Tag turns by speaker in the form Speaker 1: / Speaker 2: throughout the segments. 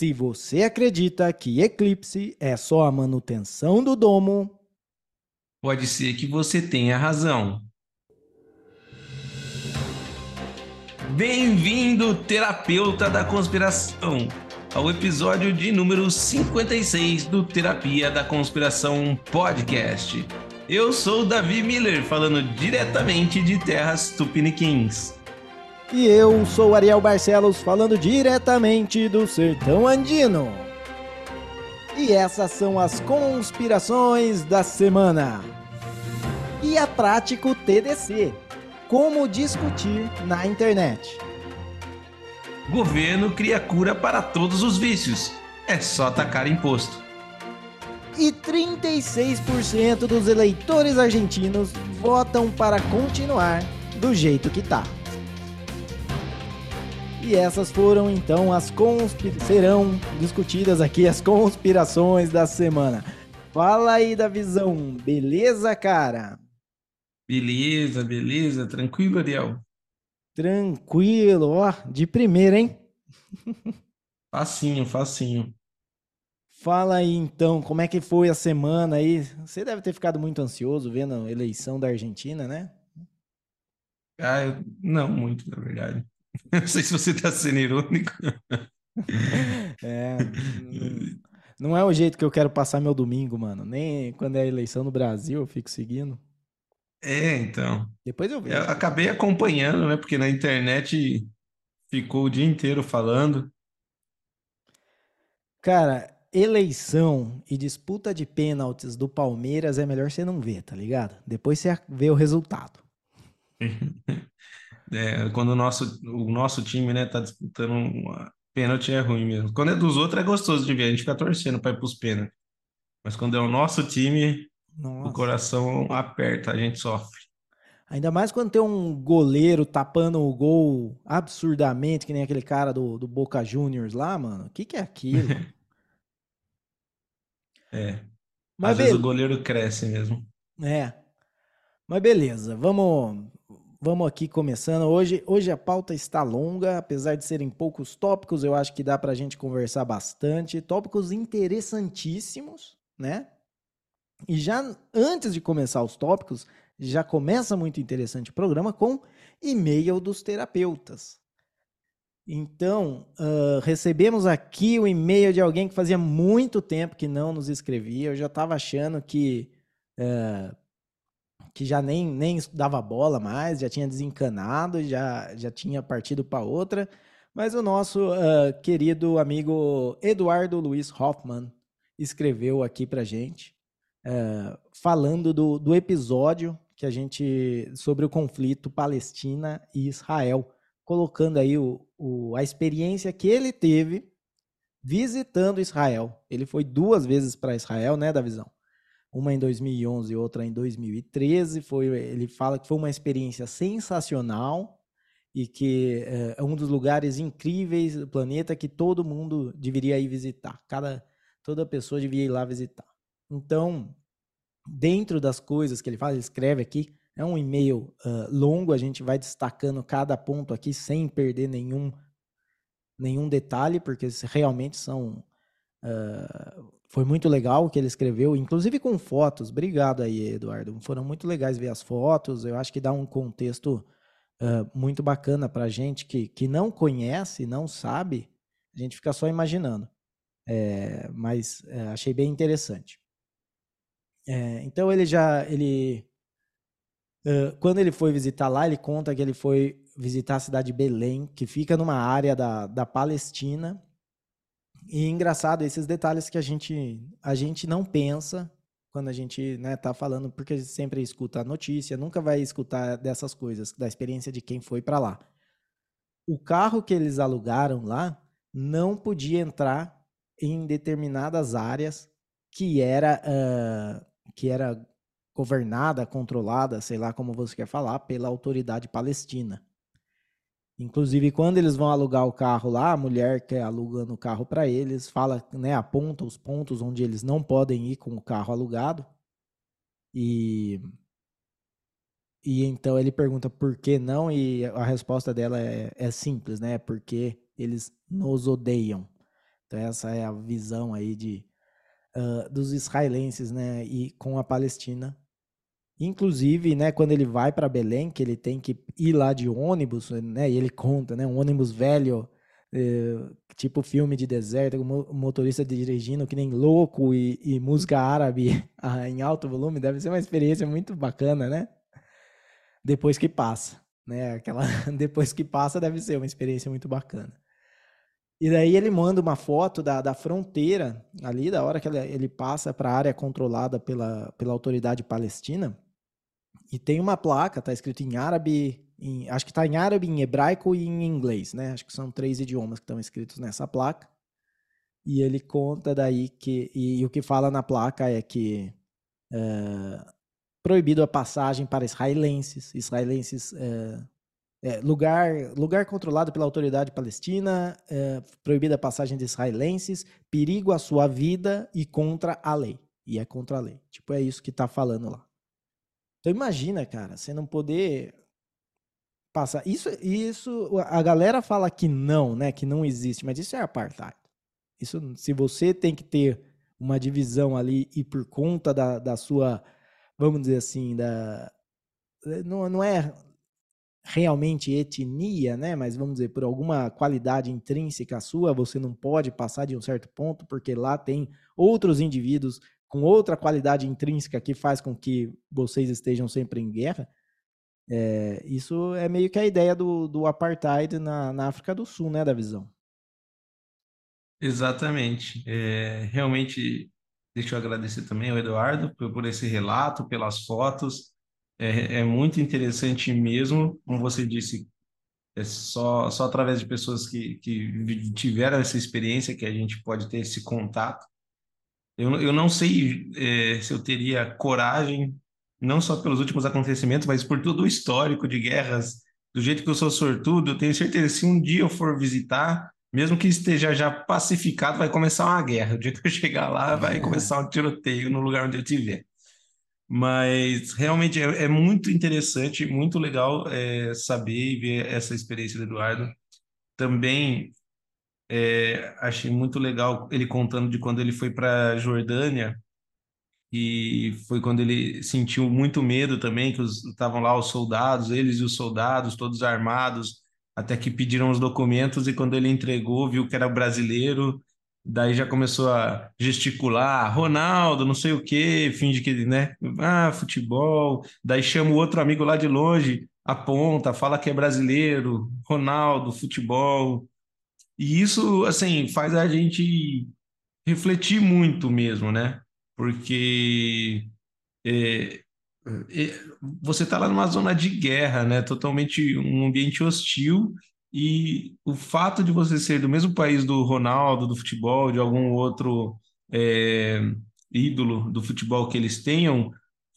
Speaker 1: Se você acredita que eclipse é só a manutenção do domo,
Speaker 2: pode ser que você tenha razão. Bem-vindo, terapeuta da conspiração, ao episódio de número 56 do Terapia da Conspiração Podcast. Eu sou Davi Miller, falando diretamente de terras tupiniquins.
Speaker 1: E eu sou Ariel Barcelos, falando diretamente do Sertão Andino. E essas são as conspirações da semana. E a prático TDC como discutir na internet.
Speaker 2: Governo cria cura para todos os vícios. É só atacar imposto.
Speaker 1: E 36% dos eleitores argentinos votam para continuar do jeito que tá. E essas foram então as conspira serão discutidas aqui as conspirações da semana. Fala aí da visão, beleza, cara?
Speaker 2: Beleza, beleza, tranquilo, Ariel.
Speaker 1: Tranquilo, ó, de primeira, hein?
Speaker 2: facinho, facinho.
Speaker 1: Fala aí então, como é que foi a semana aí? Você deve ter ficado muito ansioso vendo a eleição da Argentina, né?
Speaker 2: Ah, eu... não muito, na verdade. Não sei se você está sendo irônico.
Speaker 1: É. Não, não é o jeito que eu quero passar meu domingo, mano. Nem quando é eleição no Brasil eu fico seguindo.
Speaker 2: É, então.
Speaker 1: Depois eu vejo.
Speaker 2: Eu acabei acompanhando, né? Porque na internet ficou o dia inteiro falando.
Speaker 1: Cara, eleição e disputa de pênaltis do Palmeiras é melhor você não ver, tá ligado? Depois você vê o resultado.
Speaker 2: É, quando o nosso, o nosso time, né, tá disputando uma pênalti é ruim mesmo. Quando é dos outros é gostoso de ver, a gente fica torcendo para ir pros pênaltis. Mas quando é o nosso time, Nossa. o coração aperta, a gente sofre.
Speaker 1: Ainda mais quando tem um goleiro tapando o gol absurdamente, que nem aquele cara do, do Boca Juniors lá, mano. O que, que é aquilo?
Speaker 2: é. Mas Às vezes o goleiro cresce mesmo.
Speaker 1: É. Mas beleza, vamos Vamos aqui começando. Hoje, hoje a pauta está longa, apesar de serem poucos tópicos, eu acho que dá para a gente conversar bastante. Tópicos interessantíssimos, né? E já antes de começar os tópicos, já começa muito interessante o programa com e-mail dos terapeutas. Então, uh, recebemos aqui o e-mail de alguém que fazia muito tempo que não nos escrevia. Eu já estava achando que uh, que já nem, nem dava bola mais, já tinha desencanado, já, já tinha partido para outra. Mas o nosso uh, querido amigo Eduardo Luiz Hoffman escreveu aqui para gente, uh, falando do, do episódio que a gente sobre o conflito Palestina e Israel, colocando aí o, o, a experiência que ele teve visitando Israel. Ele foi duas vezes para Israel, né, da visão? Uma em 2011 e outra em 2013. Foi, ele fala que foi uma experiência sensacional e que é, é um dos lugares incríveis do planeta que todo mundo deveria ir visitar. Cada, toda pessoa devia ir lá visitar. Então, dentro das coisas que ele fala, ele escreve aqui, é um e-mail uh, longo, a gente vai destacando cada ponto aqui sem perder nenhum, nenhum detalhe, porque realmente são uh, foi muito legal o que ele escreveu, inclusive com fotos. Obrigado aí, Eduardo. Foram muito legais ver as fotos. Eu acho que dá um contexto uh, muito bacana para gente que, que não conhece, não sabe. A gente fica só imaginando. É, mas é, achei bem interessante. É, então ele já ele uh, quando ele foi visitar lá, ele conta que ele foi visitar a cidade de Belém, que fica numa área da, da Palestina e engraçado esses detalhes que a gente a gente não pensa quando a gente né, tá falando, porque a gente sempre escuta a notícia, nunca vai escutar dessas coisas, da experiência de quem foi para lá. O carro que eles alugaram lá não podia entrar em determinadas áreas que era uh, que era governada, controlada, sei lá como você quer falar, pela autoridade palestina. Inclusive, quando eles vão alugar o carro lá, a mulher que é alugando o carro para eles fala, né, aponta os pontos onde eles não podem ir com o carro alugado. E e então ele pergunta por que não e a resposta dela é, é simples, né? Porque eles nos odeiam. Então essa é a visão aí de uh, dos israelenses, né, e com a Palestina. Inclusive, né, quando ele vai para Belém, que ele tem que ir lá de ônibus, né, e ele conta, né, um ônibus velho, eh, tipo filme de deserto, o motorista dirigindo que nem louco e, e música árabe em alto volume, deve ser uma experiência muito bacana, né? Depois que passa, né? Aquela depois que passa deve ser uma experiência muito bacana. E daí ele manda uma foto da, da fronteira ali, da hora que ele, ele passa para a área controlada pela, pela autoridade palestina. E tem uma placa, tá escrito em árabe, em, acho que está em árabe, em hebraico e em inglês, né? Acho que são três idiomas que estão escritos nessa placa. E ele conta daí que. E, e o que fala na placa é que. É, proibido a passagem para israelenses, israelenses é, é, lugar, lugar controlado pela autoridade palestina, é, proibida a passagem de israelenses, perigo à sua vida e contra a lei. E é contra a lei. Tipo, é isso que tá falando lá. Então imagina, cara, você não poder passar. Isso, isso, a galera fala que não, né? Que não existe, mas isso é apartheid. Isso, se você tem que ter uma divisão ali e por conta da, da sua, vamos dizer assim, da. Não, não é realmente etnia, né? Mas vamos dizer, por alguma qualidade intrínseca sua, você não pode passar de um certo ponto, porque lá tem outros indivíduos com outra qualidade intrínseca que faz com que vocês estejam sempre em guerra. É, isso é meio que a ideia do, do apartheid na, na África do Sul, né, da visão.
Speaker 2: Exatamente. É, realmente, deixa eu agradecer também ao Eduardo por, por esse relato, pelas fotos. É, é muito interessante mesmo, como você disse, é só, só através de pessoas que, que tiveram essa experiência que a gente pode ter esse contato. Eu, eu não sei é, se eu teria coragem, não só pelos últimos acontecimentos, mas por todo o histórico de guerras, do jeito que eu sou sortudo, eu tenho certeza que se um dia eu for visitar, mesmo que esteja já pacificado, vai começar uma guerra. O dia que eu chegar lá, vai começar um tiroteio no lugar onde eu estiver. Mas realmente é, é muito interessante, muito legal é, saber e ver essa experiência do Eduardo. Também é, achei muito legal ele contando de quando ele foi para Jordânia e foi quando ele sentiu muito medo também que estavam lá os soldados, eles e os soldados todos armados, até que pediram os documentos e quando ele entregou viu que era brasileiro Daí já começou a gesticular, Ronaldo, não sei o quê, finge que, né? Ah, futebol. Daí chama o outro amigo lá de longe, aponta, fala que é brasileiro, Ronaldo, futebol. E isso, assim, faz a gente refletir muito mesmo, né? Porque é, é, você está lá numa zona de guerra, né? Totalmente um ambiente hostil e o fato de você ser do mesmo país do Ronaldo, do futebol, de algum outro é, ídolo do futebol que eles tenham,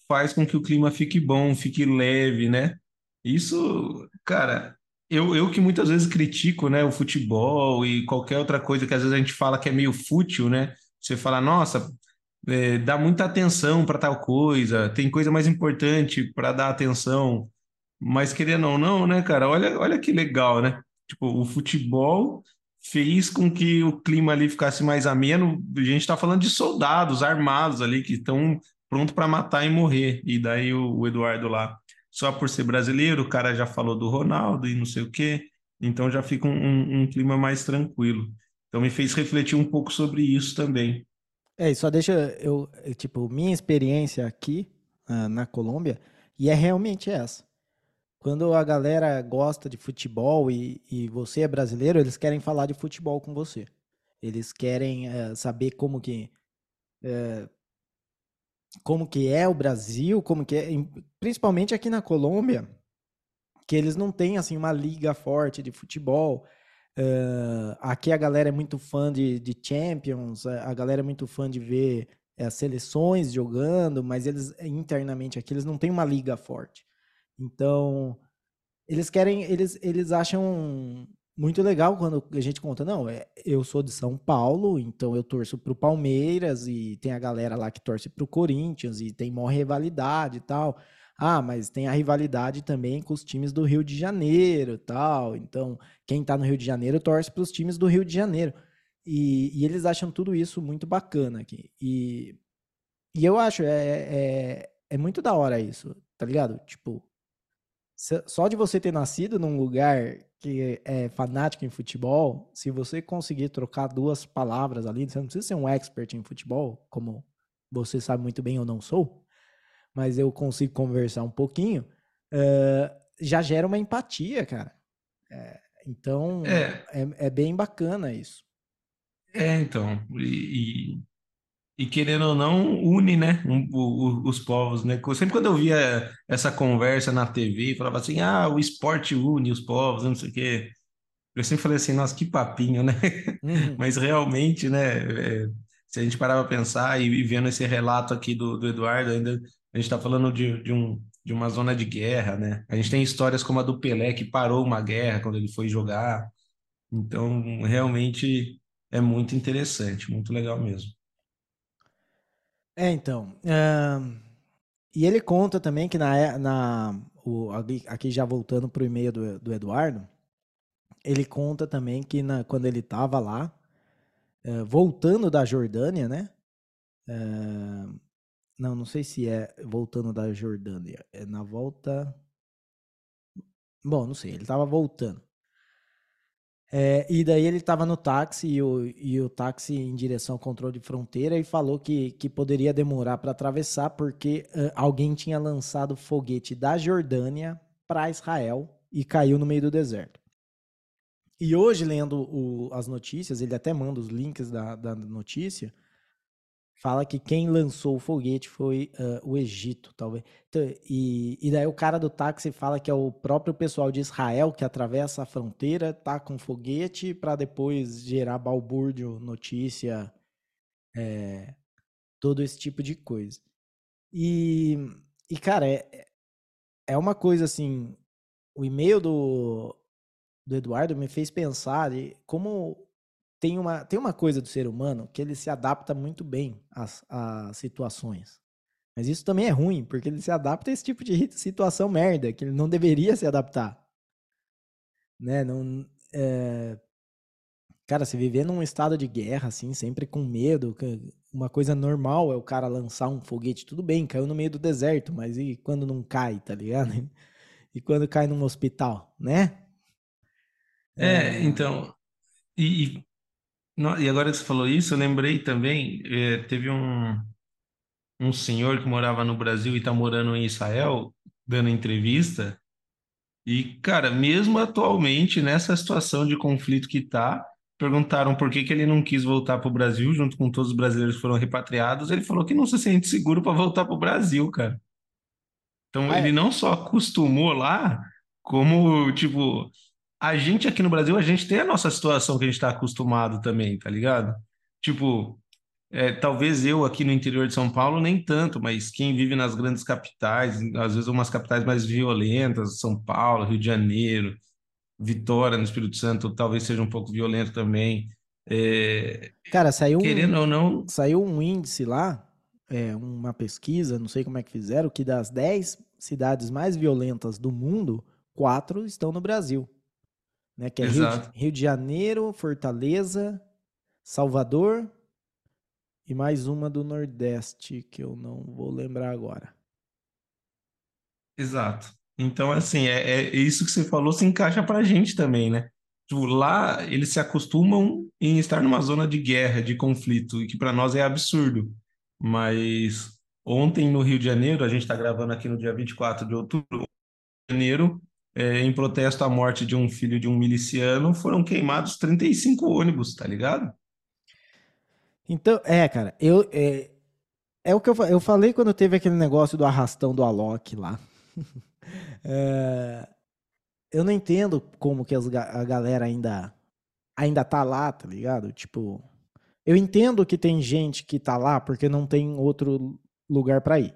Speaker 2: faz com que o clima fique bom, fique leve, né? Isso, cara, eu, eu que muitas vezes critico, né, o futebol e qualquer outra coisa que às vezes a gente fala que é meio fútil, né? Você fala, nossa, é, dá muita atenção para tal coisa, tem coisa mais importante para dar atenção. Mas querendo ou não, né, cara? Olha, olha que legal, né? Tipo, o futebol fez com que o clima ali ficasse mais ameno. A gente está falando de soldados armados ali que estão prontos para matar e morrer. E daí o, o, Eduardo lá, só por ser brasileiro, o cara já falou do Ronaldo e não sei o quê. Então já fica um, um, um clima mais tranquilo. Então me fez refletir um pouco sobre isso também.
Speaker 1: É, só deixa eu, tipo, minha experiência aqui uh, na Colômbia, e é realmente essa. Quando a galera gosta de futebol e, e você é brasileiro, eles querem falar de futebol com você. Eles querem é, saber como que é, como que é o Brasil, como que é, principalmente aqui na Colômbia, que eles não têm assim uma liga forte de futebol. Uh, aqui a galera é muito fã de, de Champions, a galera é muito fã de ver as seleções jogando, mas eles internamente aqui eles não têm uma liga forte. Então, eles querem, eles, eles acham muito legal quando a gente conta, não, é, eu sou de São Paulo, então eu torço pro Palmeiras e tem a galera lá que torce pro Corinthians e tem maior rivalidade e tal. Ah, mas tem a rivalidade também com os times do Rio de Janeiro, tal. Então, quem tá no Rio de Janeiro torce para os times do Rio de Janeiro. E, e, eles acham tudo isso muito bacana aqui. E, e eu acho, é, é, é muito da hora isso, tá ligado? Tipo, só de você ter nascido num lugar que é fanático em futebol, se você conseguir trocar duas palavras ali, você não precisa ser um expert em futebol, como você sabe muito bem, eu não sou, mas eu consigo conversar um pouquinho, uh, já gera uma empatia, cara. É, então, é. é. É, bem bacana isso.
Speaker 2: É, então, e, e querendo ou não, une, né, um, o, os povos, né? Sempre quando eu via essa conversa na TV, falava assim, ah, o esporte une os povos, não sei o quê. Eu sempre falei assim, nossa, que papinho, né? Uhum. Mas realmente, né, é, se a gente parar para pensar e, e, vendo esse relato aqui do, do Eduardo, ainda a gente está falando de, de, um, de uma zona de guerra, né? A gente tem histórias como a do Pelé, que parou uma guerra quando ele foi jogar. Então, realmente é muito interessante, muito legal mesmo.
Speaker 1: É, então. Uh, e ele conta também que na, é, na o, aqui já voltando para o e-mail do, do Eduardo, ele conta também que na, quando ele estava lá, uh, voltando da Jordânia, né? Uh, não, não sei se é voltando da Jordânia. É na volta. Bom, não sei. Ele estava voltando. É, e daí ele estava no táxi e o, e o táxi em direção ao controle de fronteira e falou que, que poderia demorar para atravessar porque uh, alguém tinha lançado foguete da Jordânia para Israel e caiu no meio do deserto. E hoje, lendo o, as notícias, ele até manda os links da, da notícia, fala que quem lançou o foguete foi uh, o Egito, talvez. Então, e, e daí o cara do táxi fala que é o próprio pessoal de Israel que atravessa a fronteira, tá com foguete para depois gerar balbúrdio, notícia, é, todo esse tipo de coisa. E, e cara, é, é uma coisa assim, o e-mail do, do Eduardo me fez pensar como tem uma, tem uma coisa do ser humano que ele se adapta muito bem às, às situações. Mas isso também é ruim, porque ele se adapta a esse tipo de situação merda, que ele não deveria se adaptar. Né? Não, é... Cara, se viver num estado de guerra, assim, sempre com medo, uma coisa normal é o cara lançar um foguete, tudo bem, caiu no meio do deserto, mas e quando não cai, tá ligado? E quando cai num hospital, né?
Speaker 2: É, é... então, e, e agora que você falou isso, eu lembrei também, é, teve um, um senhor que morava no Brasil e está morando em Israel, dando entrevista, e, cara, mesmo atualmente, nessa situação de conflito que está, perguntaram por que, que ele não quis voltar para o Brasil, junto com todos os brasileiros que foram repatriados, ele falou que não se sente seguro para voltar para o Brasil, cara. Então, ah, ele é. não só acostumou lá, como, tipo, a gente aqui no Brasil, a gente tem a nossa situação que a gente está acostumado também, tá ligado? Tipo, é, talvez eu aqui no interior de São Paulo nem tanto, mas quem vive nas grandes capitais, às vezes umas capitais mais violentas, São Paulo, Rio de Janeiro, Vitória no Espírito Santo, talvez seja um pouco violento também. É,
Speaker 1: Cara, saiu
Speaker 2: querendo um, ou não,
Speaker 1: saiu um índice lá, é, uma pesquisa, não sei como é que fizeram, que das 10 cidades mais violentas do mundo, quatro estão no Brasil né? Que é Rio de, Rio de Janeiro, Fortaleza, Salvador e mais uma do Nordeste que eu não vou lembrar agora.
Speaker 2: Exato. Então, assim, é, é isso que você falou se encaixa para a gente também, né? Tipo, lá eles se acostumam em estar numa zona de guerra, de conflito, e que para nós é absurdo. Mas ontem no Rio de Janeiro, a gente está gravando aqui no dia 24 de outubro, Janeiro, é, em protesto à morte de um filho de um miliciano, foram queimados 35 ônibus, tá ligado?
Speaker 1: Então, é, cara, eu. É, é o que eu, eu falei quando teve aquele negócio do arrastão do Alok lá. é, eu não entendo como que as, a galera ainda, ainda tá lá, tá ligado? Tipo, eu entendo que tem gente que tá lá porque não tem outro lugar para ir.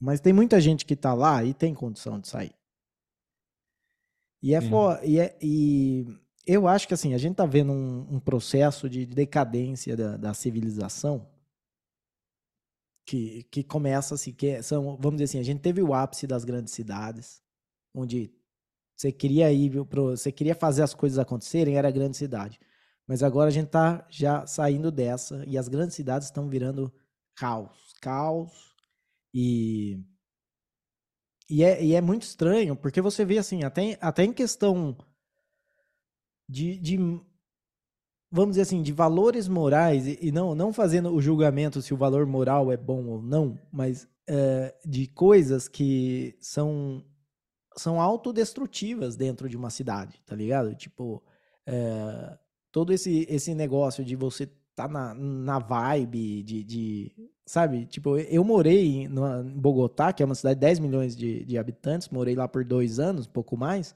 Speaker 1: Mas tem muita gente que tá lá e tem condição de sair. E é, for, e, é e eu acho que assim, a gente está vendo um, um, processo de decadência da, da, civilização que, que começa assim, que são, vamos dizer assim, a gente teve o ápice das grandes cidades, onde você queria ir, pro, você queria fazer as coisas acontecerem, era a grande cidade. Mas agora a gente tá já saindo dessa e as grandes cidades estão virando caos, caos e e é, e é muito estranho, porque você vê assim, até, até em questão de, de vamos dizer assim, de valores morais, e, e, não, não fazendo o julgamento se o valor moral é bom ou não, mas é, de coisas que são, são autodestrutivas dentro de uma cidade, tá ligado? Tipo, é, todo esse, esse negócio de você tá na, na vibe de, de sabe? Tipo, eu morei em, Bogotá, que é uma cidade de 10 milhões de, de habitantes, morei lá por dois anos, pouco mais.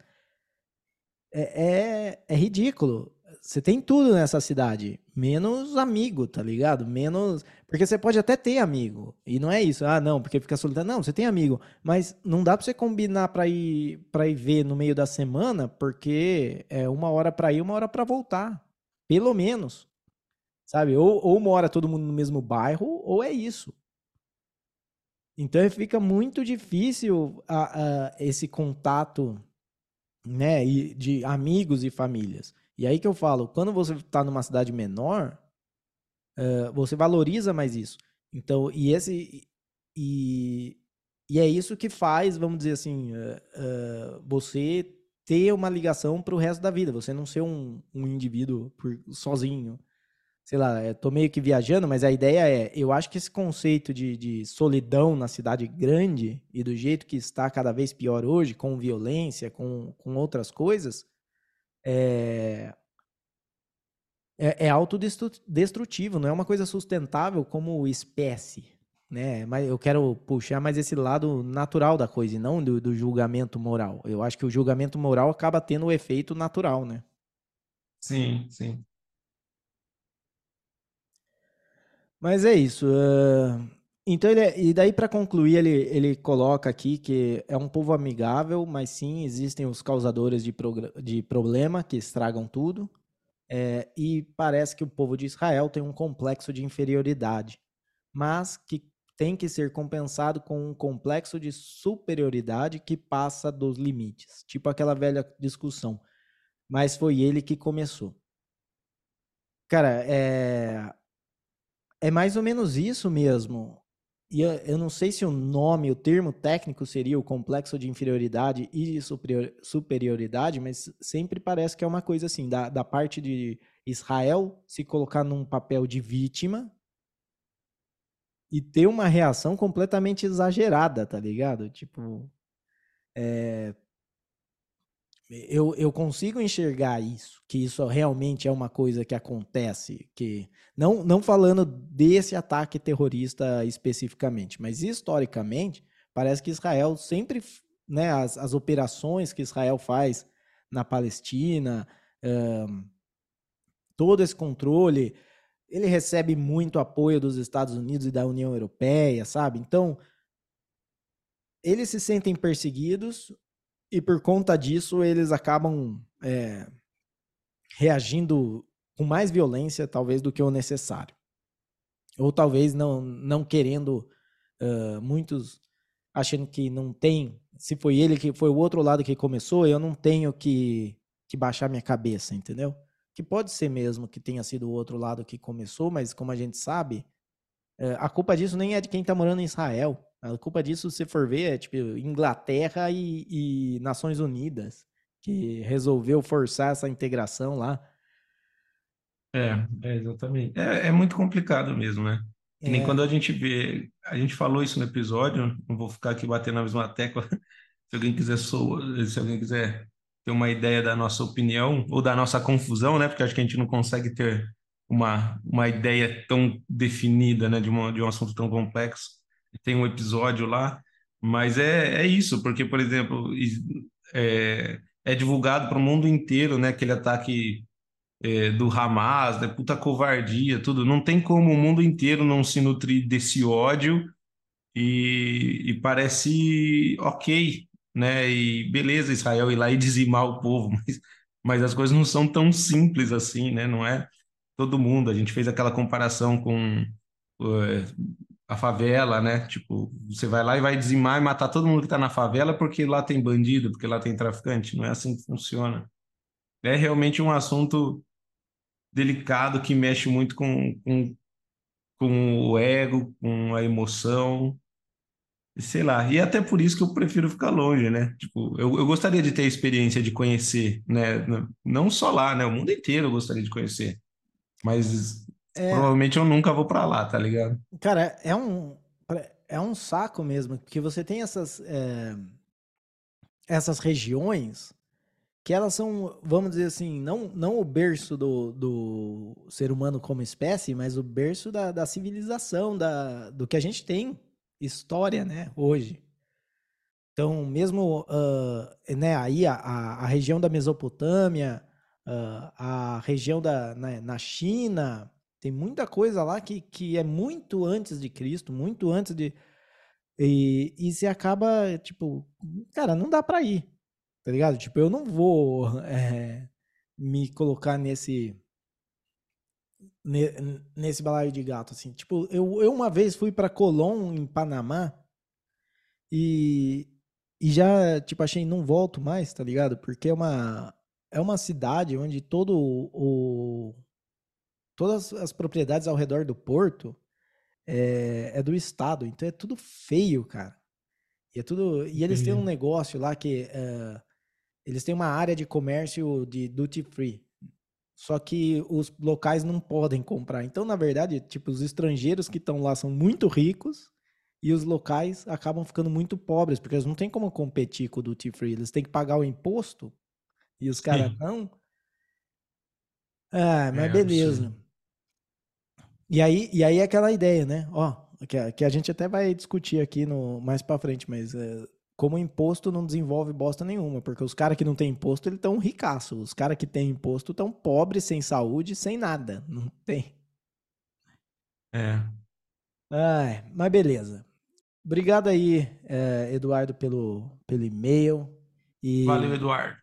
Speaker 1: É, é, é ridículo. Você tem tudo nessa cidade, menos amigo, tá ligado? Menos. Porque você pode até ter amigo. E não é isso. Ah, não, porque fica solitário. Não, você tem amigo. Mas não dá pra você combinar pra ir, pra ir ver no meio da semana, porque é uma hora pra ir, uma hora pra voltar. Pelo menos. Sabe? Ou, ou mora todo mundo no mesmo bairro, ou é isso. Então fica muito difícil a, a, esse contato né, de amigos e famílias. E aí que eu falo, quando você está numa cidade menor, uh, você valoriza mais isso. Então, e esse. E, e é isso que faz, vamos dizer assim, uh, uh, você ter uma ligação para o resto da vida. Você não ser um, um indivíduo por, sozinho. Sei lá, estou meio que viajando, mas a ideia é: eu acho que esse conceito de, de solidão na cidade grande e do jeito que está cada vez pior hoje, com violência, com, com outras coisas, é, é, é autodestrutivo, não é uma coisa sustentável como espécie. Né? Mas eu quero puxar mais esse lado natural da coisa e não do, do julgamento moral. Eu acho que o julgamento moral acaba tendo o efeito natural, né?
Speaker 2: Sim, sim.
Speaker 1: Mas é isso. Uh, então, ele, é, e daí para concluir, ele, ele coloca aqui que é um povo amigável, mas sim existem os causadores de, de problema que estragam tudo. É, e parece que o povo de Israel tem um complexo de inferioridade, mas que tem que ser compensado com um complexo de superioridade que passa dos limites. Tipo aquela velha discussão. Mas foi ele que começou. Cara, é, é mais ou menos isso mesmo e eu, eu, não sei se o nome, o termo técnico seria o complexo de inferioridade e superior, superioridade, mas sempre parece que é uma coisa assim, da, da parte de Israel se colocar num papel de vítima e ter uma reação completamente exagerada, tá ligado? Tipo, é, eu, eu consigo enxergar isso, que isso realmente é uma coisa que acontece, que não, não falando desse ataque terrorista especificamente, mas historicamente, parece que Israel sempre, né, as, as operações que Israel faz na Palestina, um, todo esse controle, ele recebe muito apoio dos Estados Unidos e da União Europeia, sabe? Então, eles se sentem perseguidos, e por conta disso eles acabam é, reagindo com mais violência, talvez, do que o necessário. Ou talvez não, não querendo, uh, muitos achando que não tem, se foi ele que foi o outro lado que começou, eu não tenho que, que baixar minha cabeça, entendeu? Que pode ser mesmo que tenha sido o outro lado que começou, mas como a gente sabe, uh, a culpa disso nem é de quem está morando em Israel. A culpa disso, se for ver, é tipo Inglaterra e, e Nações Unidas, que resolveu forçar essa integração lá.
Speaker 2: É, é exatamente. É, é, muito complicado mesmo, né? Que nem é. quando a gente vê, a gente falou isso no episódio, não vou ficar aqui batendo na mesma tecla. Se alguém quiser se alguém quiser ter uma ideia da nossa opinião ou da nossa confusão, né? Porque acho que a gente não consegue ter uma, uma ideia tão definida, né, de, uma, de um assunto tão complexo tem um episódio lá, mas é, é isso, porque, por exemplo, é, é divulgado para o mundo inteiro, né, aquele ataque é, do Hamas, né, puta covardia, tudo. Não tem como o mundo inteiro não se nutrir desse ódio e, e parece ok, né, e beleza Israel ir lá e dizimar o povo, mas, mas as coisas não são tão simples assim, né, não é todo mundo. A gente fez aquela comparação com a favela, né? Tipo, você vai lá e vai dizimar e matar todo mundo que tá na favela porque lá tem bandido, porque lá tem traficante. Não é assim que funciona. É realmente um assunto delicado que mexe muito com, com, com o ego, com a emoção. Sei lá, e até por isso que eu prefiro ficar longe, né? Tipo, eu, eu gostaria de ter a experiência de conhecer, né? Não só lá, né? O mundo inteiro eu gostaria de conhecer. Mas é... provavelmente eu nunca vou para lá, tá ligado?
Speaker 1: Cara, é um, é um saco mesmo, porque você tem essas, é... essas regiões que elas são, vamos dizer assim, não, não o berço do, do ser humano como espécie, mas o berço da, da civilização, da, do que a gente tem história, né, hoje. Então, mesmo uh, né, aí a, a, região da Mesopotâmia, uh, a região da, na, né, na, China, tem muita coisa lá que, que é muito antes de Cristo, muito antes de. E, e se acaba, tipo, cara, não dá para ir, tá ligado? Tipo, eu não vou é, me colocar nesse nesse balaio de gato, assim. Tipo, eu, eu uma vez fui para Colón, em Panamá, e, e já, tipo, achei, não volto mais, tá ligado? Porque é uma, é uma cidade onde todo o... Todas as propriedades ao redor do porto é, é do estado, então é tudo feio, cara. E é tudo... E eles têm um negócio lá que... É, eles têm uma área de comércio de duty free. Só que os locais não podem comprar. Então, na verdade, tipo, os estrangeiros que estão lá são muito ricos e os locais acabam ficando muito pobres, porque eles não têm como competir com o duty free. Eles têm que pagar o imposto e os caras não. Ah, mas é, beleza. E aí, e aí é aquela ideia, né? Ó, que, que a gente até vai discutir aqui no mais para frente, mas é, como imposto não desenvolve bosta nenhuma, porque os caras que não têm imposto, eles estão ricaços. Os caras que têm imposto estão pobres, sem saúde, sem nada. Não tem.
Speaker 2: É.
Speaker 1: Ai, mas beleza. Obrigado aí, é, Eduardo, pelo, pelo e-mail.
Speaker 2: E... Valeu, Eduardo.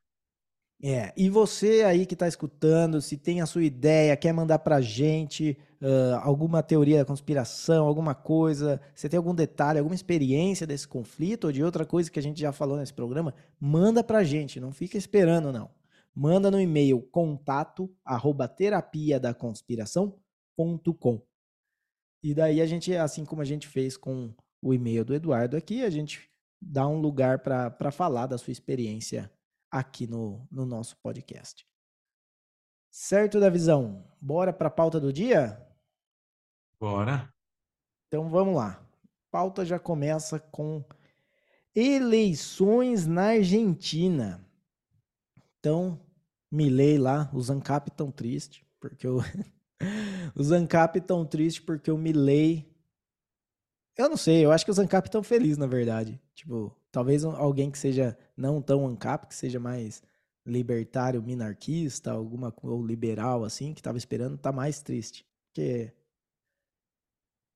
Speaker 1: É, e você aí que está escutando, se tem a sua ideia, quer mandar pra gente uh, alguma teoria da conspiração, alguma coisa, você tem algum detalhe, alguma experiência desse conflito ou de outra coisa que a gente já falou nesse programa, manda pra gente, não fica esperando não. Manda no e-mail contato. E daí a gente, assim como a gente fez com o e-mail do Eduardo aqui, a gente dá um lugar para falar da sua experiência aqui no, no nosso podcast. Certo, Davizão? Bora para a pauta do dia?
Speaker 2: Bora.
Speaker 1: Então vamos lá. Pauta já começa com eleições na Argentina. Então, Milei lá, os ANCAP tão triste, porque o os ANCAP tão triste porque o Milei eu não sei, eu acho que os ANCAP estão felizes, na verdade. Tipo, talvez alguém que seja não tão ANCAP, que seja mais libertário, minarquista, alguma ou liberal assim, que tava esperando, tá mais triste. Porque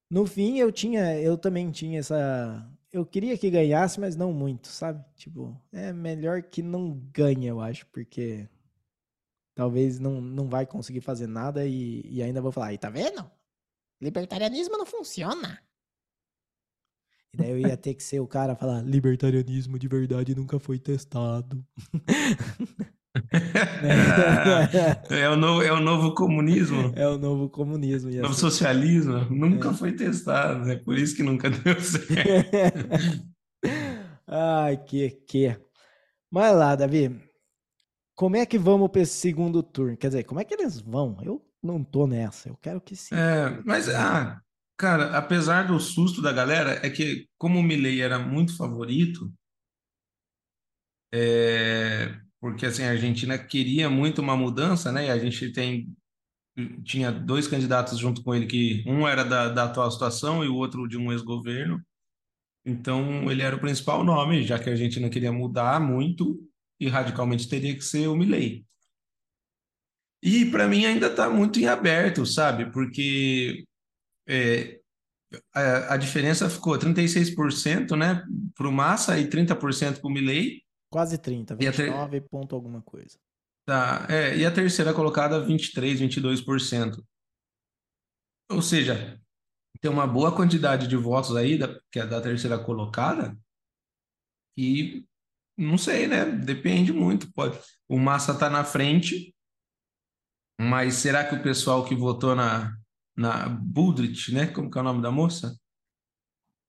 Speaker 1: no fim eu tinha, eu também tinha essa, eu queria que ganhasse, mas não muito, sabe? Tipo, é melhor que não ganhe, eu acho, porque talvez não, não vai conseguir fazer nada e, e ainda vou falar, aí tá vendo? Libertarianismo não funciona. E daí eu ia ter que ser o cara falar: libertarianismo de verdade nunca foi testado.
Speaker 2: é, o novo, é o novo comunismo.
Speaker 1: É o novo comunismo.
Speaker 2: O novo ser. socialismo. Nunca é. foi testado, é por isso que nunca deu certo.
Speaker 1: Ai, que que. Mas lá, Davi. Como é que vamos para esse segundo turno? Quer dizer, como é que eles vão? Eu não tô nessa. Eu quero que sim.
Speaker 2: É, mas, ah, Cara, apesar do susto da galera, é que como o Milley era muito favorito, é, porque assim, a Argentina queria muito uma mudança, né? E a gente tem tinha dois candidatos junto com ele que um era da, da atual situação e o outro de um ex-governo. Então, ele era o principal nome, já que a Argentina queria mudar muito e radicalmente teria que ser o Milley. E para mim ainda está muito em aberto, sabe? Porque é, a, a, diferença ficou 36% né, para o Massa e 30% para o Milley.
Speaker 1: Quase 30, 29 ter... ponto alguma coisa.
Speaker 2: Tá, é, e a terceira colocada 23, 22%. Ou seja, tem uma boa quantidade de votos aí, da, que é da terceira colocada, e não sei, né? Depende muito. Pode, o Massa tá na frente, Mas será que o pessoal que votou na, na Budrich, né? Como que é o nome da moça?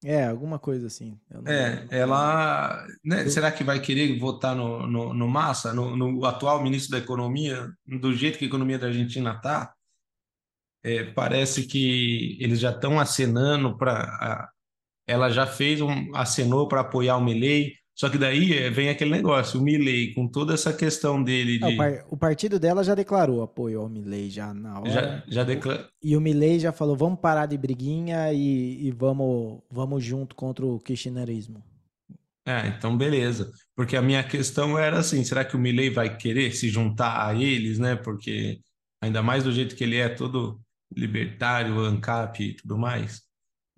Speaker 1: É, alguma coisa assim.
Speaker 2: é, ela. Né, será que vai querer votar no, no, no Massa, no, no, atual ministro da Economia, do jeito que a economia da Argentina está? É, parece que eles já estão acenando para. Ela já fez um. acenou para apoiar o Milley. Só que daí é, vem aquele negócio, o Milley, com toda essa questão dele de...
Speaker 1: o, par, o, partido dela já declarou apoio ao Milley já na hora.
Speaker 2: Já, já declarou.
Speaker 1: E o Milley já falou, vamos parar de briguinha e, e vamos, vamos junto contra o kirchnerismo.
Speaker 2: É, então beleza. Porque a minha questão era assim, será que o Milley vai querer se juntar a eles, né? Porque ainda mais do jeito que ele é todo libertário, ANCAP e tudo mais.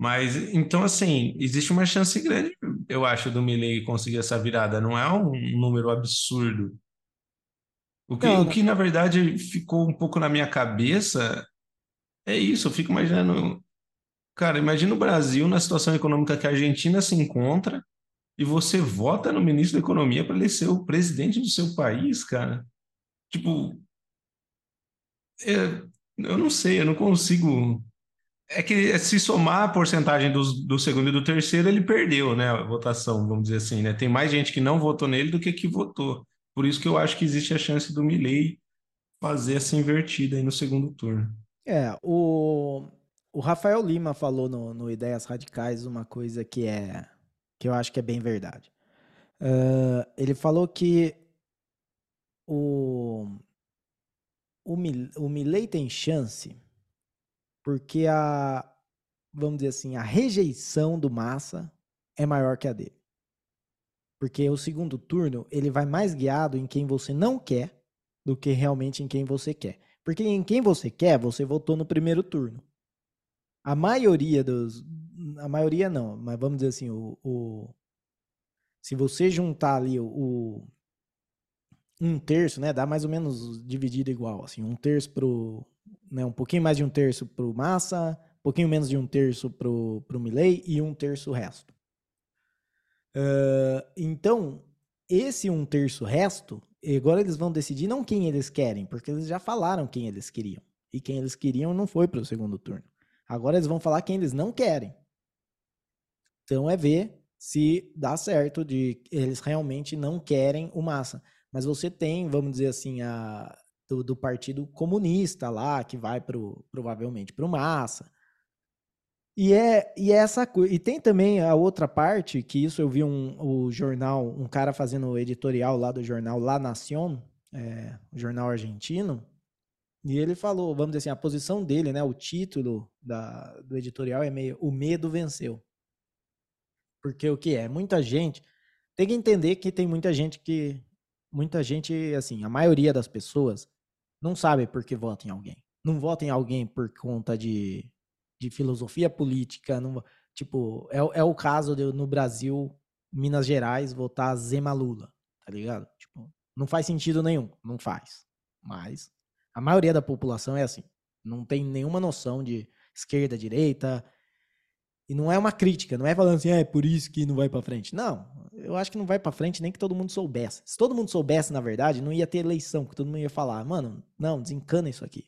Speaker 2: Mas, então, assim, existe uma chance grande, eu acho, do Milley conseguir essa virada. Não é um número absurdo. O que, não, o que, na verdade, ficou um pouco na minha cabeça é isso. Eu fico imaginando. Cara, imagina o Brasil na situação econômica que a Argentina se encontra e você vota no ministro da Economia para ele ser o presidente do seu país, cara. Tipo. É, eu não sei, eu não consigo é que se somar a porcentagem do, do segundo e do terceiro, ele perdeu, né, a votação, vamos dizer assim, né? Tem mais gente que não votou nele do que que votou. Por isso que eu acho que existe a chance do Milley fazer essa invertida aí no segundo turno.
Speaker 1: É, o, o Rafael Lima falou no, no Ideias Radicais uma coisa que é que eu acho que é bem verdade. Uh, ele falou que o, o, o Milley tem chance porque a, vamos dizer assim, a rejeição do Massa é maior que a dele. Porque o segundo turno, ele vai mais guiado em quem você não quer do que realmente em quem você quer. Porque em quem você quer, você votou no primeiro turno. A maioria dos. A maioria não, mas vamos dizer assim, o. o se você juntar ali o, o, um terço, né? Dá mais ou menos dividido igual. Assim, um terço pro, né, um pouquinho mais de um terço para o Massa, um pouquinho menos de um terço para o Milley e um terço o resto. Uh, então, esse um terço resto, agora eles vão decidir não quem eles querem, porque eles já falaram quem eles queriam. E quem eles queriam não foi para o segundo turno. Agora eles vão falar quem eles não querem. Então é ver se dá certo de eles realmente não querem o Massa. Mas você tem, vamos dizer assim, a, do, do Partido Comunista lá, que vai pro, provavelmente para o Massa. E é, e é essa. E tem também a outra parte, que isso eu vi um, o jornal, um cara fazendo o editorial lá do jornal La Nación, é, o jornal argentino, e ele falou, vamos dizer assim, a posição dele, né, o título da, do editorial é meio O Medo Venceu. Porque o que é? Muita gente. Tem que entender que tem muita gente que. Muita gente, assim, a maioria das pessoas não sabe por que vota em alguém. Não vota em alguém por conta de, de filosofia política. Não, tipo, é, é o caso de, no Brasil, Minas Gerais, votar Zema Lula, tá ligado? Tipo, não faz sentido nenhum. Não faz. Mas a maioria da população é assim. Não tem nenhuma noção de esquerda, direita. E não é uma crítica, não é falando assim, ah, é por isso que não vai para frente. Não, eu acho que não vai para frente nem que todo mundo soubesse. Se todo mundo soubesse, na verdade, não ia ter eleição, porque todo mundo ia falar, mano, não, desencana isso aqui.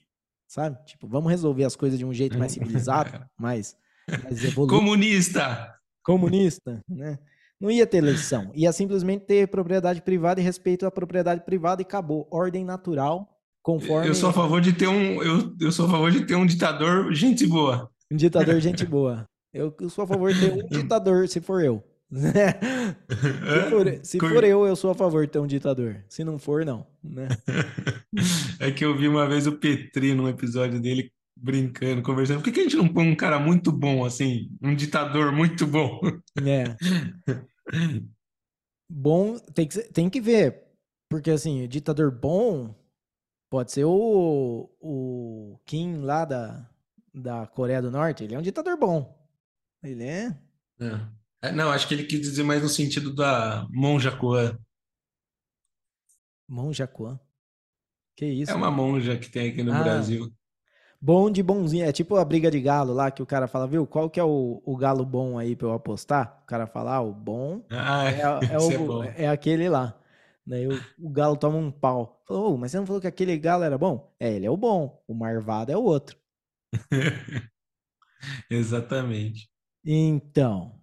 Speaker 1: Sabe? Tipo, vamos resolver as coisas de um jeito mais civilizado, mais, mais evoluído.
Speaker 2: Comunista!
Speaker 1: Comunista, né? Não ia ter eleição. Ia simplesmente ter propriedade privada e respeito à propriedade privada e acabou. Ordem natural, conforme.
Speaker 2: Eu sou a favor de ter um. Eu, eu sou a favor de ter um ditador gente boa.
Speaker 1: Um ditador gente boa. Eu, eu sou a favor de ter um ditador, se for eu. se, for, se for, eu, eu sou a favor de ter um ditador. Se não for, não. Né?
Speaker 2: É que eu vi uma vez o Petri num episódio dele brincando, conversando. Por que, que a gente não põe um cara muito bom, assim? Um ditador muito bom?
Speaker 1: É. Bom, tem que, tem que ver. Porque, assim, ditador bom pode ser o, o Kim lá da, da Coreia do Norte. Ele é um ditador bom. Ele é.
Speaker 2: é. É, não, acho que ele quis dizer mais no sentido da monja Kuan.
Speaker 1: Monja Kuan? Que isso?
Speaker 2: É uma monja que tem aqui no ah, Brasil.
Speaker 1: Bom de bonzinho. É tipo a briga de galo lá que o cara fala, viu? Qual que é o, o galo bom aí pra eu apostar? O cara fala, ah, o bom
Speaker 2: ah,
Speaker 1: é, é, o, é, é aquele lá. Daí o, o galo toma um pau. Falou, oh, mas você não falou que aquele galo era bom? É, ele é o bom. O marvado é o outro.
Speaker 2: Exatamente.
Speaker 1: Então.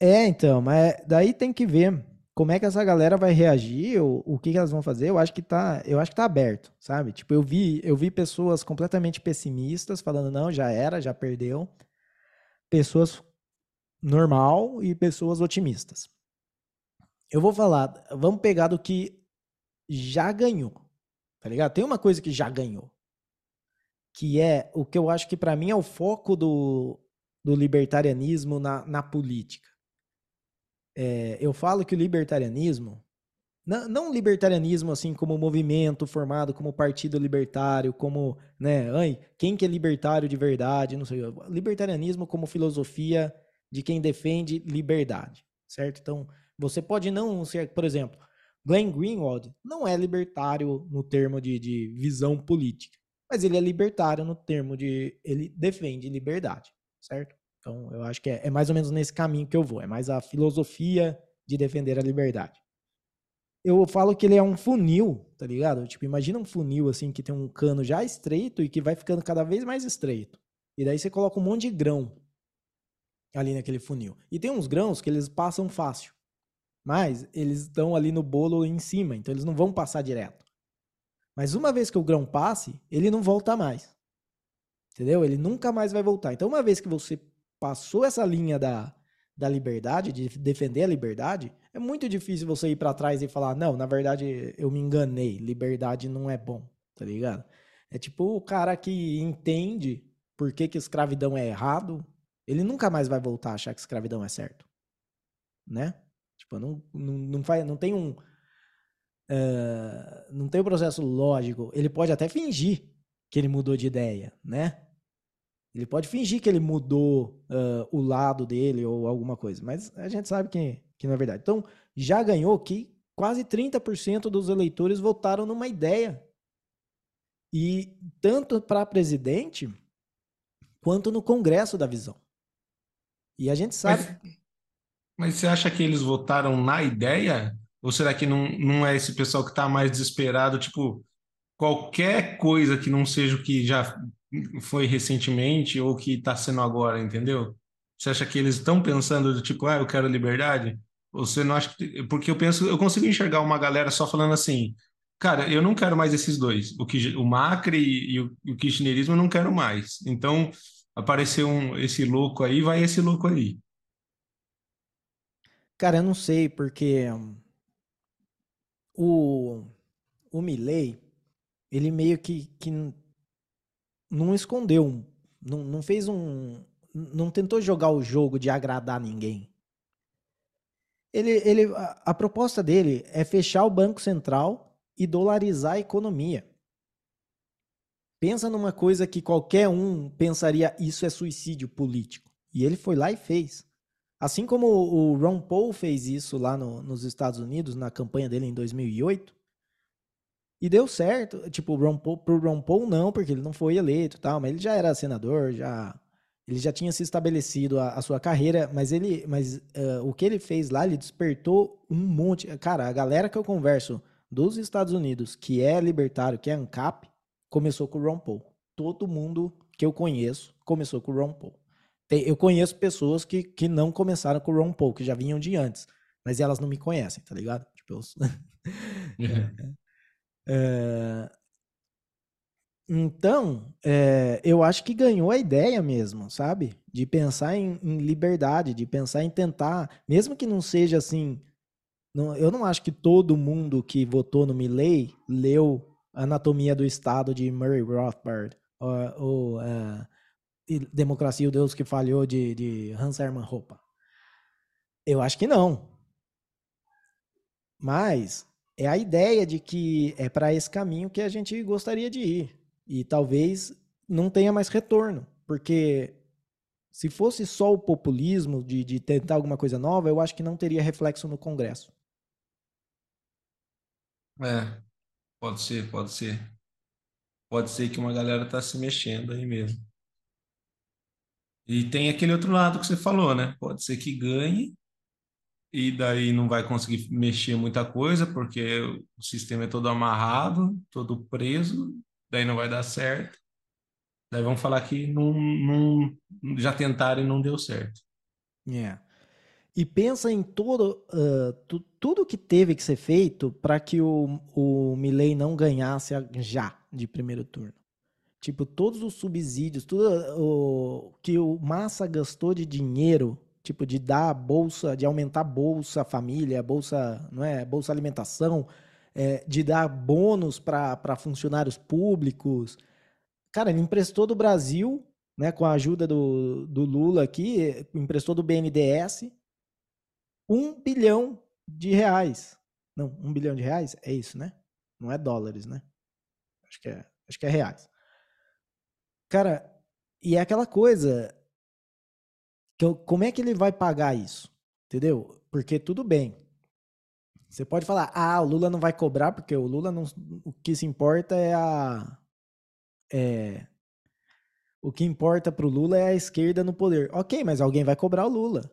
Speaker 1: É, então, mas daí tem que ver como é que essa galera vai reagir, o, o que, que elas vão fazer. Eu acho que tá, eu acho que tá aberto, sabe? Tipo, eu vi, eu vi pessoas completamente pessimistas falando não, já era, já perdeu. Pessoas normal e pessoas otimistas. Eu vou falar, vamos pegar do que já ganhou. Tá ligado? Tem uma coisa que já ganhou. Que é o que eu acho que para mim é o foco do, do libertarianismo na, na política. É, eu falo que o libertarianismo, não, libertarianismo assim como movimento formado como partido libertário, como, né, ai, quem que é libertário de verdade, não sei, libertarianismo como filosofia de quem defende liberdade, certo? Então, você pode não ser, por exemplo, Glenn Greenwald não é libertário no termo de, de visão política, mas ele é libertário no termo de ele defende liberdade, certo? Então, eu acho que é, é mais ou menos nesse caminho que eu vou, é mais a filosofia de defender a liberdade. Eu falo que ele é um funil, tá ligado? Tipo, imagina um funil assim que tem um cano já estreito e que vai ficando cada vez mais estreito. E daí você coloca um monte de grão ali naquele funil. E tem uns grãos que eles passam fácil. Mas eles estão ali no bolo em cima, então eles não vão passar direto. Mas uma vez que o grão passe, ele não volta mais. Entendeu? Ele nunca mais vai voltar. Então, uma vez que você passou essa linha da, da liberdade, de defender a liberdade, é muito difícil você ir para trás e falar: não, na verdade eu me enganei, liberdade não é bom, tá ligado? É tipo o cara que entende por que, que escravidão é errado, ele nunca mais vai voltar a achar que escravidão é certo. Né? Tipo, não, não, não, faz, não tem um. Uh, não tem um processo lógico. Ele pode até fingir que ele mudou de ideia, né? Ele pode fingir que ele mudou uh, o lado dele ou alguma coisa, mas a gente sabe que, que não é verdade. Então, já ganhou que quase 30% dos eleitores votaram numa ideia. E tanto para presidente quanto no Congresso da Visão. E a gente sabe.
Speaker 2: Mas, mas você acha que eles votaram na ideia? Ou será que não, não é esse pessoal que está mais desesperado? Tipo, qualquer coisa que não seja o que já foi recentemente ou que está sendo agora, entendeu? Você acha que eles estão pensando do tipo, ah, eu quero liberdade? Você não acha que. Porque eu penso, eu consigo enxergar uma galera só falando assim, cara, eu não quero mais esses dois. O, que, o Macri e o, o kirchnerismo eu não quero mais. Então, apareceu um, esse louco aí, vai esse louco aí.
Speaker 1: Cara, eu não sei, porque o, o Milley, ele meio que, que não escondeu, não, não fez um. Não tentou jogar o jogo de agradar ninguém. Ele, ele, a, a proposta dele é fechar o Banco Central e dolarizar a economia. Pensa numa coisa que qualquer um pensaria isso é suicídio político. E ele foi lá e fez. Assim como o Ron Paul fez isso lá no, nos Estados Unidos, na campanha dele em 2008. E deu certo. Tipo, o Ron Paul, pro Ron Paul não, porque ele não foi eleito e tal, mas ele já era senador, já ele já tinha se estabelecido a, a sua carreira, mas ele, mas uh, o que ele fez lá, ele despertou um monte. Cara, a galera que eu converso dos Estados Unidos, que é libertário, que é ANCAP, começou com o Ron Paul. Todo mundo que eu conheço começou com o Ron Paul. Tem, eu conheço pessoas que, que não começaram com o Ron Paul, que já vinham de antes, mas elas não me conhecem, tá ligado? Tipo, eu... é, é... Então, é, eu acho que ganhou a ideia mesmo, sabe? De pensar em, em, liberdade, de pensar em tentar, mesmo que não seja assim. Não, eu não acho que todo mundo que votou no Milley leu Anatomia do Estado de Murray Rothbard, ou, ou uh, Democracia o Deus que Falhou de, de Hans Hermann Hoppe. Eu acho que não. Mas é a ideia de que é para esse caminho que a gente gostaria de ir. E talvez não tenha mais retorno, porque se fosse só o populismo de, de tentar alguma coisa nova, eu acho que não teria reflexo no Congresso.
Speaker 2: É, Pode ser, pode ser. Pode ser que uma galera tá se mexendo aí mesmo. E tem aquele outro lado que você falou, né? Pode ser que ganhe, e daí não vai conseguir mexer muita coisa, porque o sistema é todo amarrado, todo preso, daí não vai dar certo. Daí vão falar que não, não, já tentaram e não deu certo.
Speaker 1: É. E pensa em todo, uh, tu, tudo que teve que ser feito para que o, o Milley não ganhasse já de primeiro turno. Tipo, todos os subsídios, tudo o que o Massa gastou de dinheiro, tipo, de dar bolsa, de aumentar bolsa família, bolsa, não é, bolsa alimentação, é, de dar bônus para funcionários públicos. Cara, ele emprestou do Brasil, né, com a ajuda do, do Lula aqui, emprestou do BNDES, um bilhão de reais. Não, um bilhão de reais? É isso, né? Não é dólares, né? Acho que é, acho que é reais. Cara, e é aquela coisa. Como é que ele vai pagar isso? Entendeu? Porque tudo bem. Você pode falar, ah, o Lula não vai cobrar, porque o Lula não. O que se importa é a. É, o que importa pro Lula é a esquerda no poder. Ok, mas alguém vai cobrar o Lula.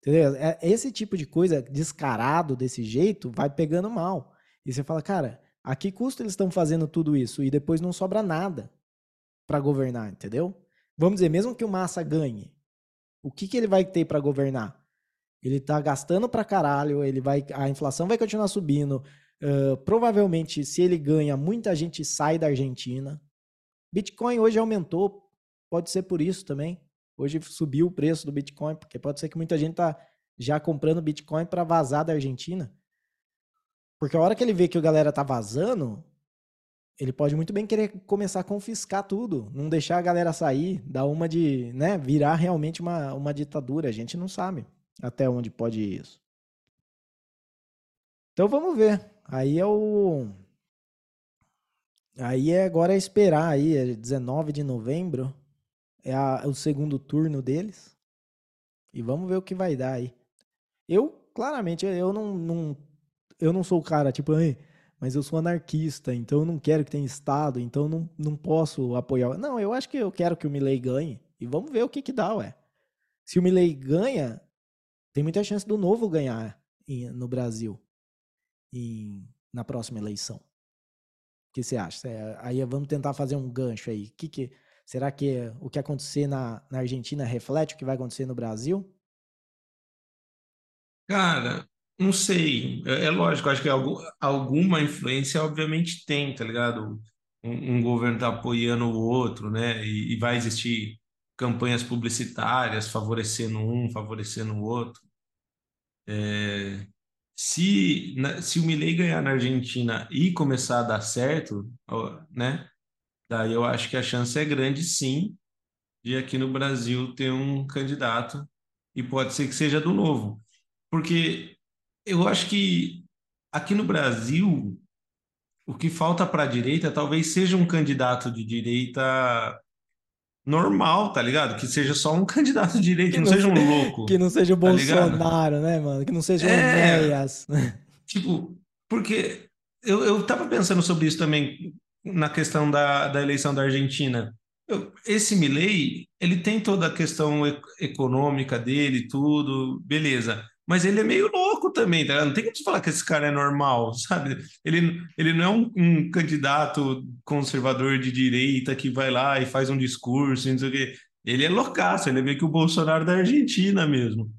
Speaker 1: Entendeu? É, esse tipo de coisa descarado desse jeito vai pegando mal. E você fala, cara, a que custo eles estão fazendo tudo isso? E depois não sobra nada para governar, entendeu? Vamos dizer, mesmo que o Massa ganhe, o que, que ele vai ter para governar? Ele tá gastando pra caralho, ele vai, a inflação vai continuar subindo. Uh, provavelmente, se ele ganha, muita gente sai da Argentina. Bitcoin hoje aumentou, pode ser por isso também. Hoje subiu o preço do Bitcoin, porque pode ser que muita gente tá já comprando Bitcoin para vazar da Argentina. Porque a hora que ele vê que a galera tá vazando, ele pode muito bem querer começar a confiscar tudo, não deixar a galera sair, dar uma de, né, virar realmente uma, uma ditadura. A gente não sabe até onde pode ir isso. Então vamos ver. Aí é o Aí é agora é esperar aí, é 19 de novembro, é a, o segundo turno deles. E vamos ver o que vai dar aí. Eu, claramente, eu não, não eu não sou o cara, tipo, mas eu sou anarquista, então eu não quero que tenha Estado, então eu não, não posso apoiar. Não, eu acho que eu quero que o Milley ganhe. E vamos ver o que que dá, ué. Se o Milley ganha, tem muita chance do novo ganhar em, no Brasil em, na próxima eleição. O que você acha? Aí vamos tentar fazer um gancho aí. Que que, Será que o que acontecer na, na Argentina reflete o que vai acontecer no Brasil?
Speaker 2: Cara, não sei. É, é lógico, acho que algum, alguma influência obviamente tem, tá ligado? Um, um governo tá apoiando o outro, né? E, e, vai existir campanhas publicitárias favorecendo um, favorecendo o outro. É, se, se o Milei ganhar na Argentina e começar a dar certo, né? Daí eu acho que a chance é grande, sim, de aqui no Brasil ter um candidato e pode ser que seja do novo. Porque eu acho que aqui no Brasil o que falta para a direita talvez seja um candidato de direita normal, tá ligado? Que seja só um candidato de direita, que não, seja um louco.
Speaker 1: Que não seja o tá Bolsonaro, ligado? né, mano? Que não seja o é,
Speaker 2: Tipo, porque eu, eu tava pensando sobre isso também na questão da, da eleição da Argentina. esse Milley, ele tem toda a questão econômica dele, tudo, beleza. Mas ele é meio louco também, tá? Não tem te falar que esse cara é normal, sabe? Ele, ele não é um, um, candidato conservador de direita que vai lá e faz um discurso, não sei o quê. Ele é loucaço, ele é meio que o Bolsonaro da Argentina mesmo.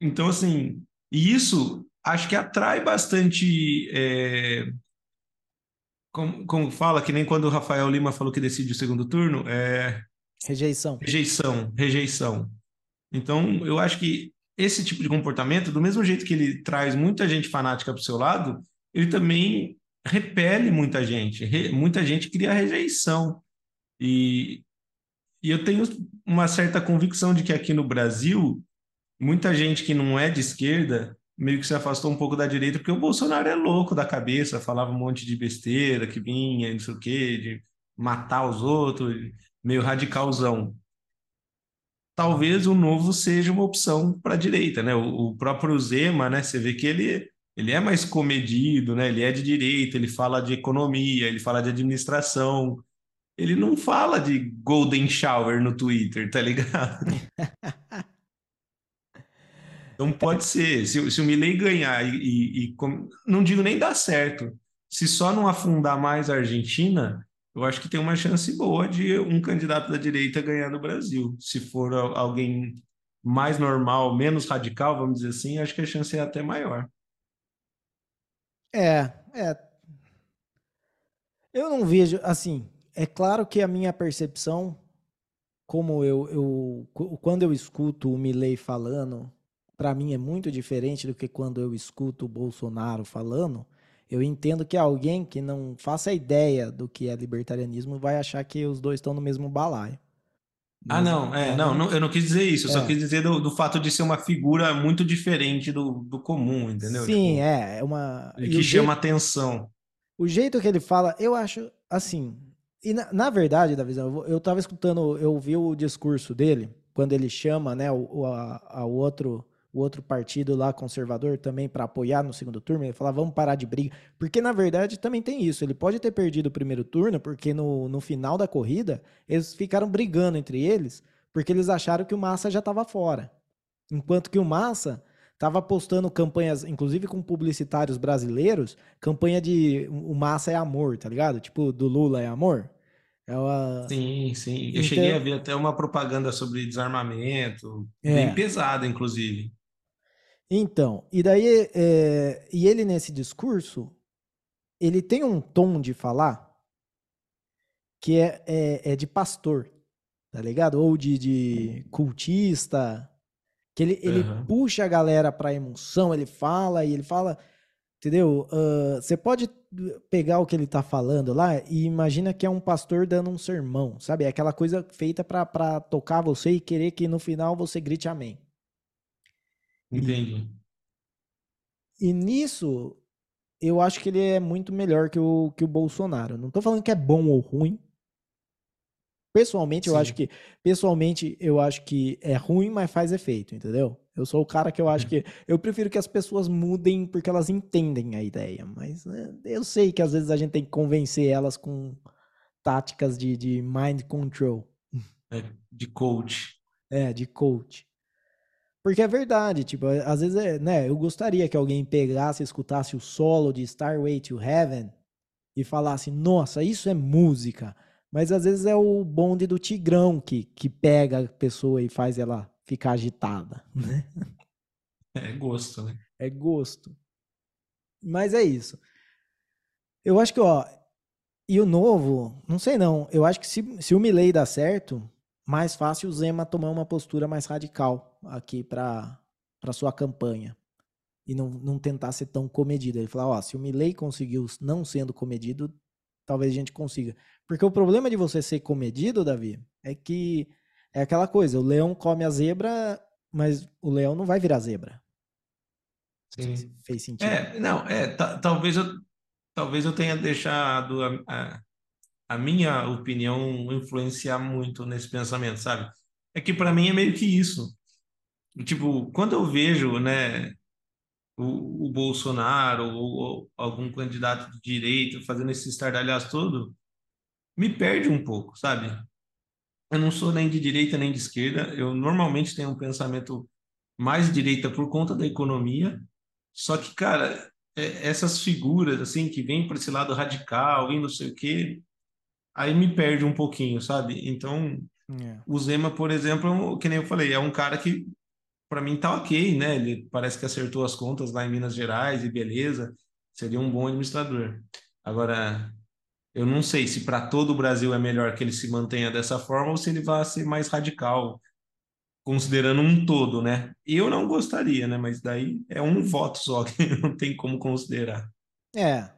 Speaker 2: Então, assim, isso acho que atrai bastante é, como, como fala, que nem quando o Rafael Lima falou que decide o segundo turno, é.
Speaker 1: Rejeição.
Speaker 2: Rejeição, rejeição. Então, eu acho que esse tipo de comportamento, do mesmo jeito que ele traz muita gente fanática para o seu lado, ele também repele muita gente. Re, muita gente cria rejeição. E, e eu tenho uma certa convicção de que aqui no Brasil, muita gente que não é de esquerda meio que se afastou um pouco da direita, porque o Bolsonaro é louco da cabeça, falava um monte de besteira que vinha, não sei o quê, de matar os outros, meio radicalzão. Talvez o novo seja uma opção para a direita, né? O, o, próprio Zema, né? Você vê que ele, ele é mais comedido, né? Ele é de direita, ele fala de economia, ele fala de administração. Ele não fala de golden shower no Twitter, tá ligado? Então pode ser, se, se o Milley ganhar e, e, e, não digo nem dar certo, se só não afundar mais a Argentina, eu acho que tem uma chance boa de um candidato da direita ganhar no Brasil. Se for alguém mais normal, menos radical, vamos dizer assim, acho que a chance é até maior.
Speaker 1: É, é. Eu não vejo, assim, é claro que a minha percepção, como eu, eu quando eu escuto o Milley falando, para mim é muito diferente do que quando eu escuto o Bolsonaro falando. Eu entendo que alguém que não faça ideia do que é libertarianismo vai achar que os dois estão no mesmo balaio.
Speaker 2: Ah, não, é, não, não, eu não quis dizer isso, eu é. só quis dizer do, do, fato de ser uma figura muito diferente do, do comum, entendeu?
Speaker 1: Sim, tipo, é, é uma.
Speaker 2: Que chama jeito, atenção.
Speaker 1: O jeito que ele fala, eu acho assim. E na, na verdade, Davi, eu, eu tava escutando, eu ouvi o discurso dele, quando ele chama, né, o, o, a, a outro o outro partido lá conservador também para apoiar no segundo turno, ele falava, vamos parar de briga. Porque, na verdade, também tem isso. Ele pode ter perdido o primeiro turno, porque no, no final da corrida, eles ficaram brigando entre eles, porque eles acharam que o Massa já estava fora. Enquanto que o Massa estava postando campanhas, inclusive com publicitários brasileiros, campanha de o Massa é amor, tá ligado? Tipo, do Lula é amor.
Speaker 2: É uma... Sim, sim. Eu então... cheguei a ver até uma propaganda sobre desarmamento, é. bem pesada, inclusive.
Speaker 1: Então, e daí, é, e ele nesse discurso, ele tem um tom de falar que é, é, é de pastor, tá ligado? Ou de, de cultista, que ele, ele uhum. puxa a galera pra emoção, ele fala e ele fala, entendeu? Uh, você pode pegar o que ele tá falando lá e imagina que é um pastor dando um sermão, sabe? É aquela coisa feita para tocar você e querer que no final você grite amém.
Speaker 2: Entendi.
Speaker 1: E, e, nisso, eu acho que ele é muito melhor que o, que o Bolsonaro. Não tô falando que é bom ou ruim. Pessoalmente, Sim. eu acho que pessoalmente eu acho que é ruim, mas faz efeito, entendeu? Eu sou o cara que eu acho que eu prefiro que as pessoas mudem porque elas entendem a ideia, mas né, eu sei que às vezes a gente tem que convencer elas com táticas de, de mind control.
Speaker 2: É, de coach.
Speaker 1: É, de coach. Porque é verdade, tipo, às vezes, é, né, eu gostaria que alguém pegasse, escutasse o solo de Starway to Heaven e falasse, nossa, isso é música. Mas às vezes é o bonde do Tigrão que, que pega a pessoa e faz ela ficar agitada, né?
Speaker 2: É gosto, né?
Speaker 1: É gosto. Mas é isso. Eu acho que, ó, e o novo, não sei não, eu acho que se, se o Milley dá certo, mais fácil o Zema tomar uma postura mais radical aqui para sua campanha. E não, não tentar ser tão comedido. Ele falar, ó, se o Milley conseguiu não sendo comedido, talvez a gente consiga. Porque o problema de você ser comedido, Davi, é que é aquela coisa, o leão come a zebra, mas o leão não vai virar zebra.
Speaker 2: Sim. Se fez sentido. É, não, é, talvez eu talvez eu tenha deixado a, a, a minha opinião influenciar muito nesse pensamento, sabe? É que para mim é meio que isso. Tipo, quando eu vejo, né, o, o Bolsonaro ou, ou, algum candidato de direita fazendo esse estardalhaço todo, me perde um pouco, sabe? Eu não sou nem de direita nem de esquerda, eu normalmente tenho um pensamento mais direita por conta da economia, só que, cara, é, essas figuras, assim, que vêm para esse lado radical, vem não sei o quê, aí me perde um pouquinho, sabe? Então, é. o Zema, por exemplo, que nem eu falei, é um cara que para mim tá ok, né? Ele parece que acertou as contas lá em Minas Gerais e beleza, seria um bom administrador. Agora, eu não sei se para todo o Brasil é melhor que ele se mantenha dessa forma ou se ele vai ser mais radical, considerando um todo, né? Eu não gostaria, né? Mas daí é um voto só que não tem como considerar.
Speaker 1: É,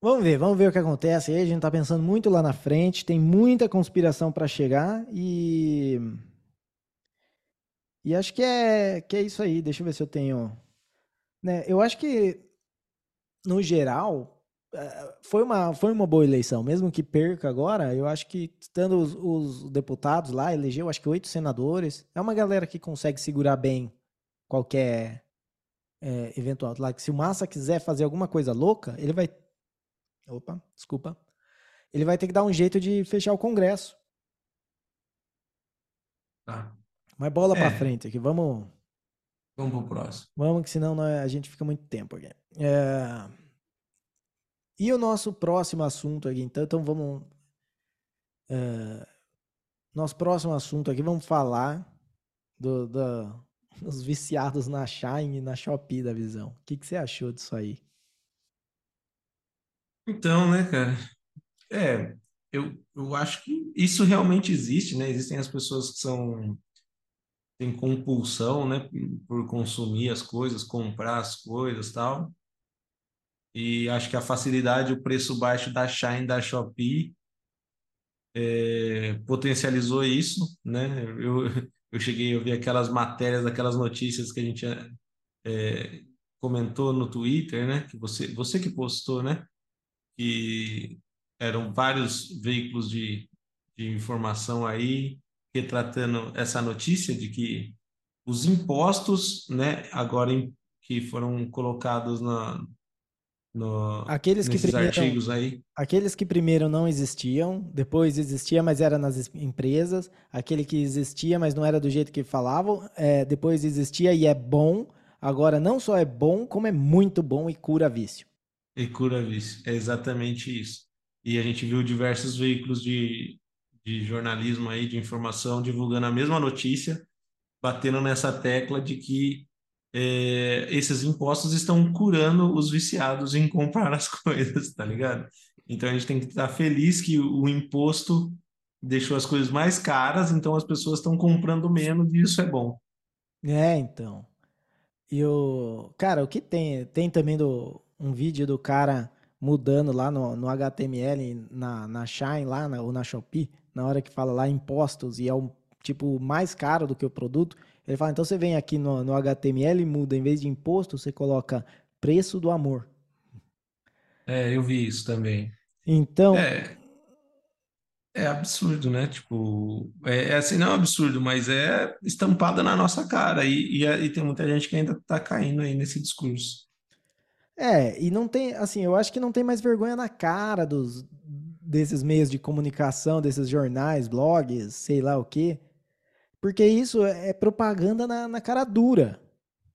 Speaker 1: Vamos ver, vamos ver o que acontece aí. A gente tá pensando muito lá na frente, tem muita conspiração para chegar e e acho que é que é isso aí. Deixa eu ver se eu tenho, né? Eu acho que no geral eh, foi uma foi uma boa eleição, mesmo que perca agora. Eu acho que estando os, os deputados lá, elegeu acho que oito senadores. É uma galera que consegue segurar bem qualquer é, eventual. Lá, se o Massa quiser fazer alguma coisa louca, ele vai Opa, desculpa. Ele vai ter que dar um jeito de fechar o Congresso.
Speaker 2: Tá.
Speaker 1: Mas bola é. para frente aqui, vamos.
Speaker 2: Vamos pro próximo.
Speaker 1: Vamos, que senão nós- a gente fica muito tempo aqui. É, E o nosso próximo assunto aqui, então, então vamos. é, Nosso próximo assunto aqui, vamos falar do, da- dos viciados na Shine e na Shopee da visão. O que, que você achou disso aí?
Speaker 2: Então, né, cara? É, eu, eu acho que isso realmente existe, né? Existem as pessoas que são têm compulsão, né, por consumir as coisas, comprar as coisas, tal. E acho que a facilidade, o preço baixo da Shine, da Shopee, é, potencializou isso, né? Eu, eu cheguei a ver aquelas matérias, aquelas notícias que a gente é, comentou no Twitter, né? Que você, você que postou, né? Que eram vários veículos de, de informação aí retratando essa notícia de que os impostos, né? Agora em- que foram colocados na, no,
Speaker 1: Aqueles que primeiro-
Speaker 2: artigos aí.
Speaker 1: Aqueles que primeiro não existiam, depois existia, mas era nas es- empresas. Aquele que existia, mas não era do jeito que falavam, é, depois existia e é bom. Agora não só é bom, como é muito bom e cura vício.
Speaker 2: E cura vício. É exatamente isso. E a gente viu diversos veículos de, de jornalismo aí, de informação, divulgando a mesma notícia, batendo nessa tecla de que é, esses impostos estão curando os viciados em comprar as coisas, tá ligado? Então a gente tem que estar feliz que o, imposto deixou as coisas mais caras, então as pessoas estão comprando menos e isso é bom.
Speaker 1: É, então. E o. Cara, o que tem? Tem também do, um vídeo do cara mudando lá no, no HTML, na, na Shine, lá, na, ou na Shopee, na hora que fala lá impostos e é o tipo mais caro do que o produto. Ele fala, então você vem aqui no, no HTML e muda, em vez de imposto, você coloca preço do amor.
Speaker 2: É, eu vi isso também.
Speaker 1: Então,
Speaker 2: É, é absurdo, né? Tipo, é, é assim, não é absurdo, mas é estampada na nossa cara. E, e, e tem muita gente que ainda tá caindo aí nesse discurso.
Speaker 1: É, e não tem, assim, eu acho que não tem mais vergonha na cara dos desses meios de comunicação, desses jornais, blogs, sei lá o quê, porque isso é propaganda na, na cara dura,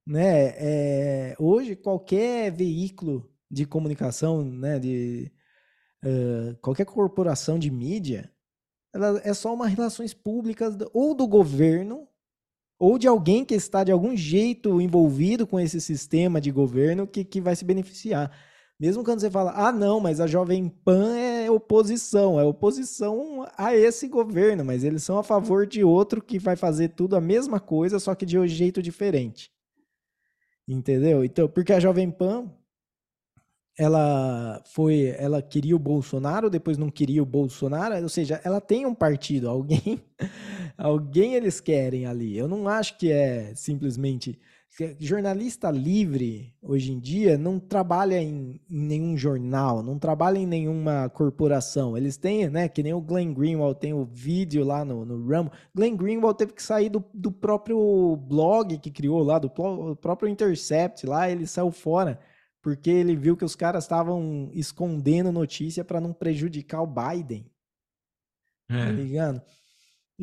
Speaker 1: né? É, hoje qualquer veículo de comunicação, né, de eh, qualquer corporação de mídia, ela é só uma relações públicas ou do governo ou de alguém que está de algum jeito envolvido com esse sistema de governo que, que vai se beneficiar. Mesmo quando você fala, ah, não, mas a Jovem Pan é oposição, é oposição a esse governo, mas eles são a favor de outro que vai fazer tudo a mesma coisa, só que de um jeito diferente. Entendeu? Então, porque a Jovem Pan ela foi, ela queria o Bolsonaro, depois não queria o Bolsonaro, ou seja, ela tem um partido, alguém, alguém eles querem ali. Eu não acho que é simplesmente jornalista livre hoje em dia não trabalha em, em nenhum jornal, não trabalha em nenhuma corporação. Eles têm, né, que nem o Glenn Greenwald tem o vídeo lá no, no Rumble. Glenn Greenwald teve que sair do, do próprio blog que criou lá, do próprio Intercept lá, ele saiu fora porque ele viu que os caras estavam escondendo notícia para não prejudicar o Biden, tá
Speaker 2: É.
Speaker 1: ligado?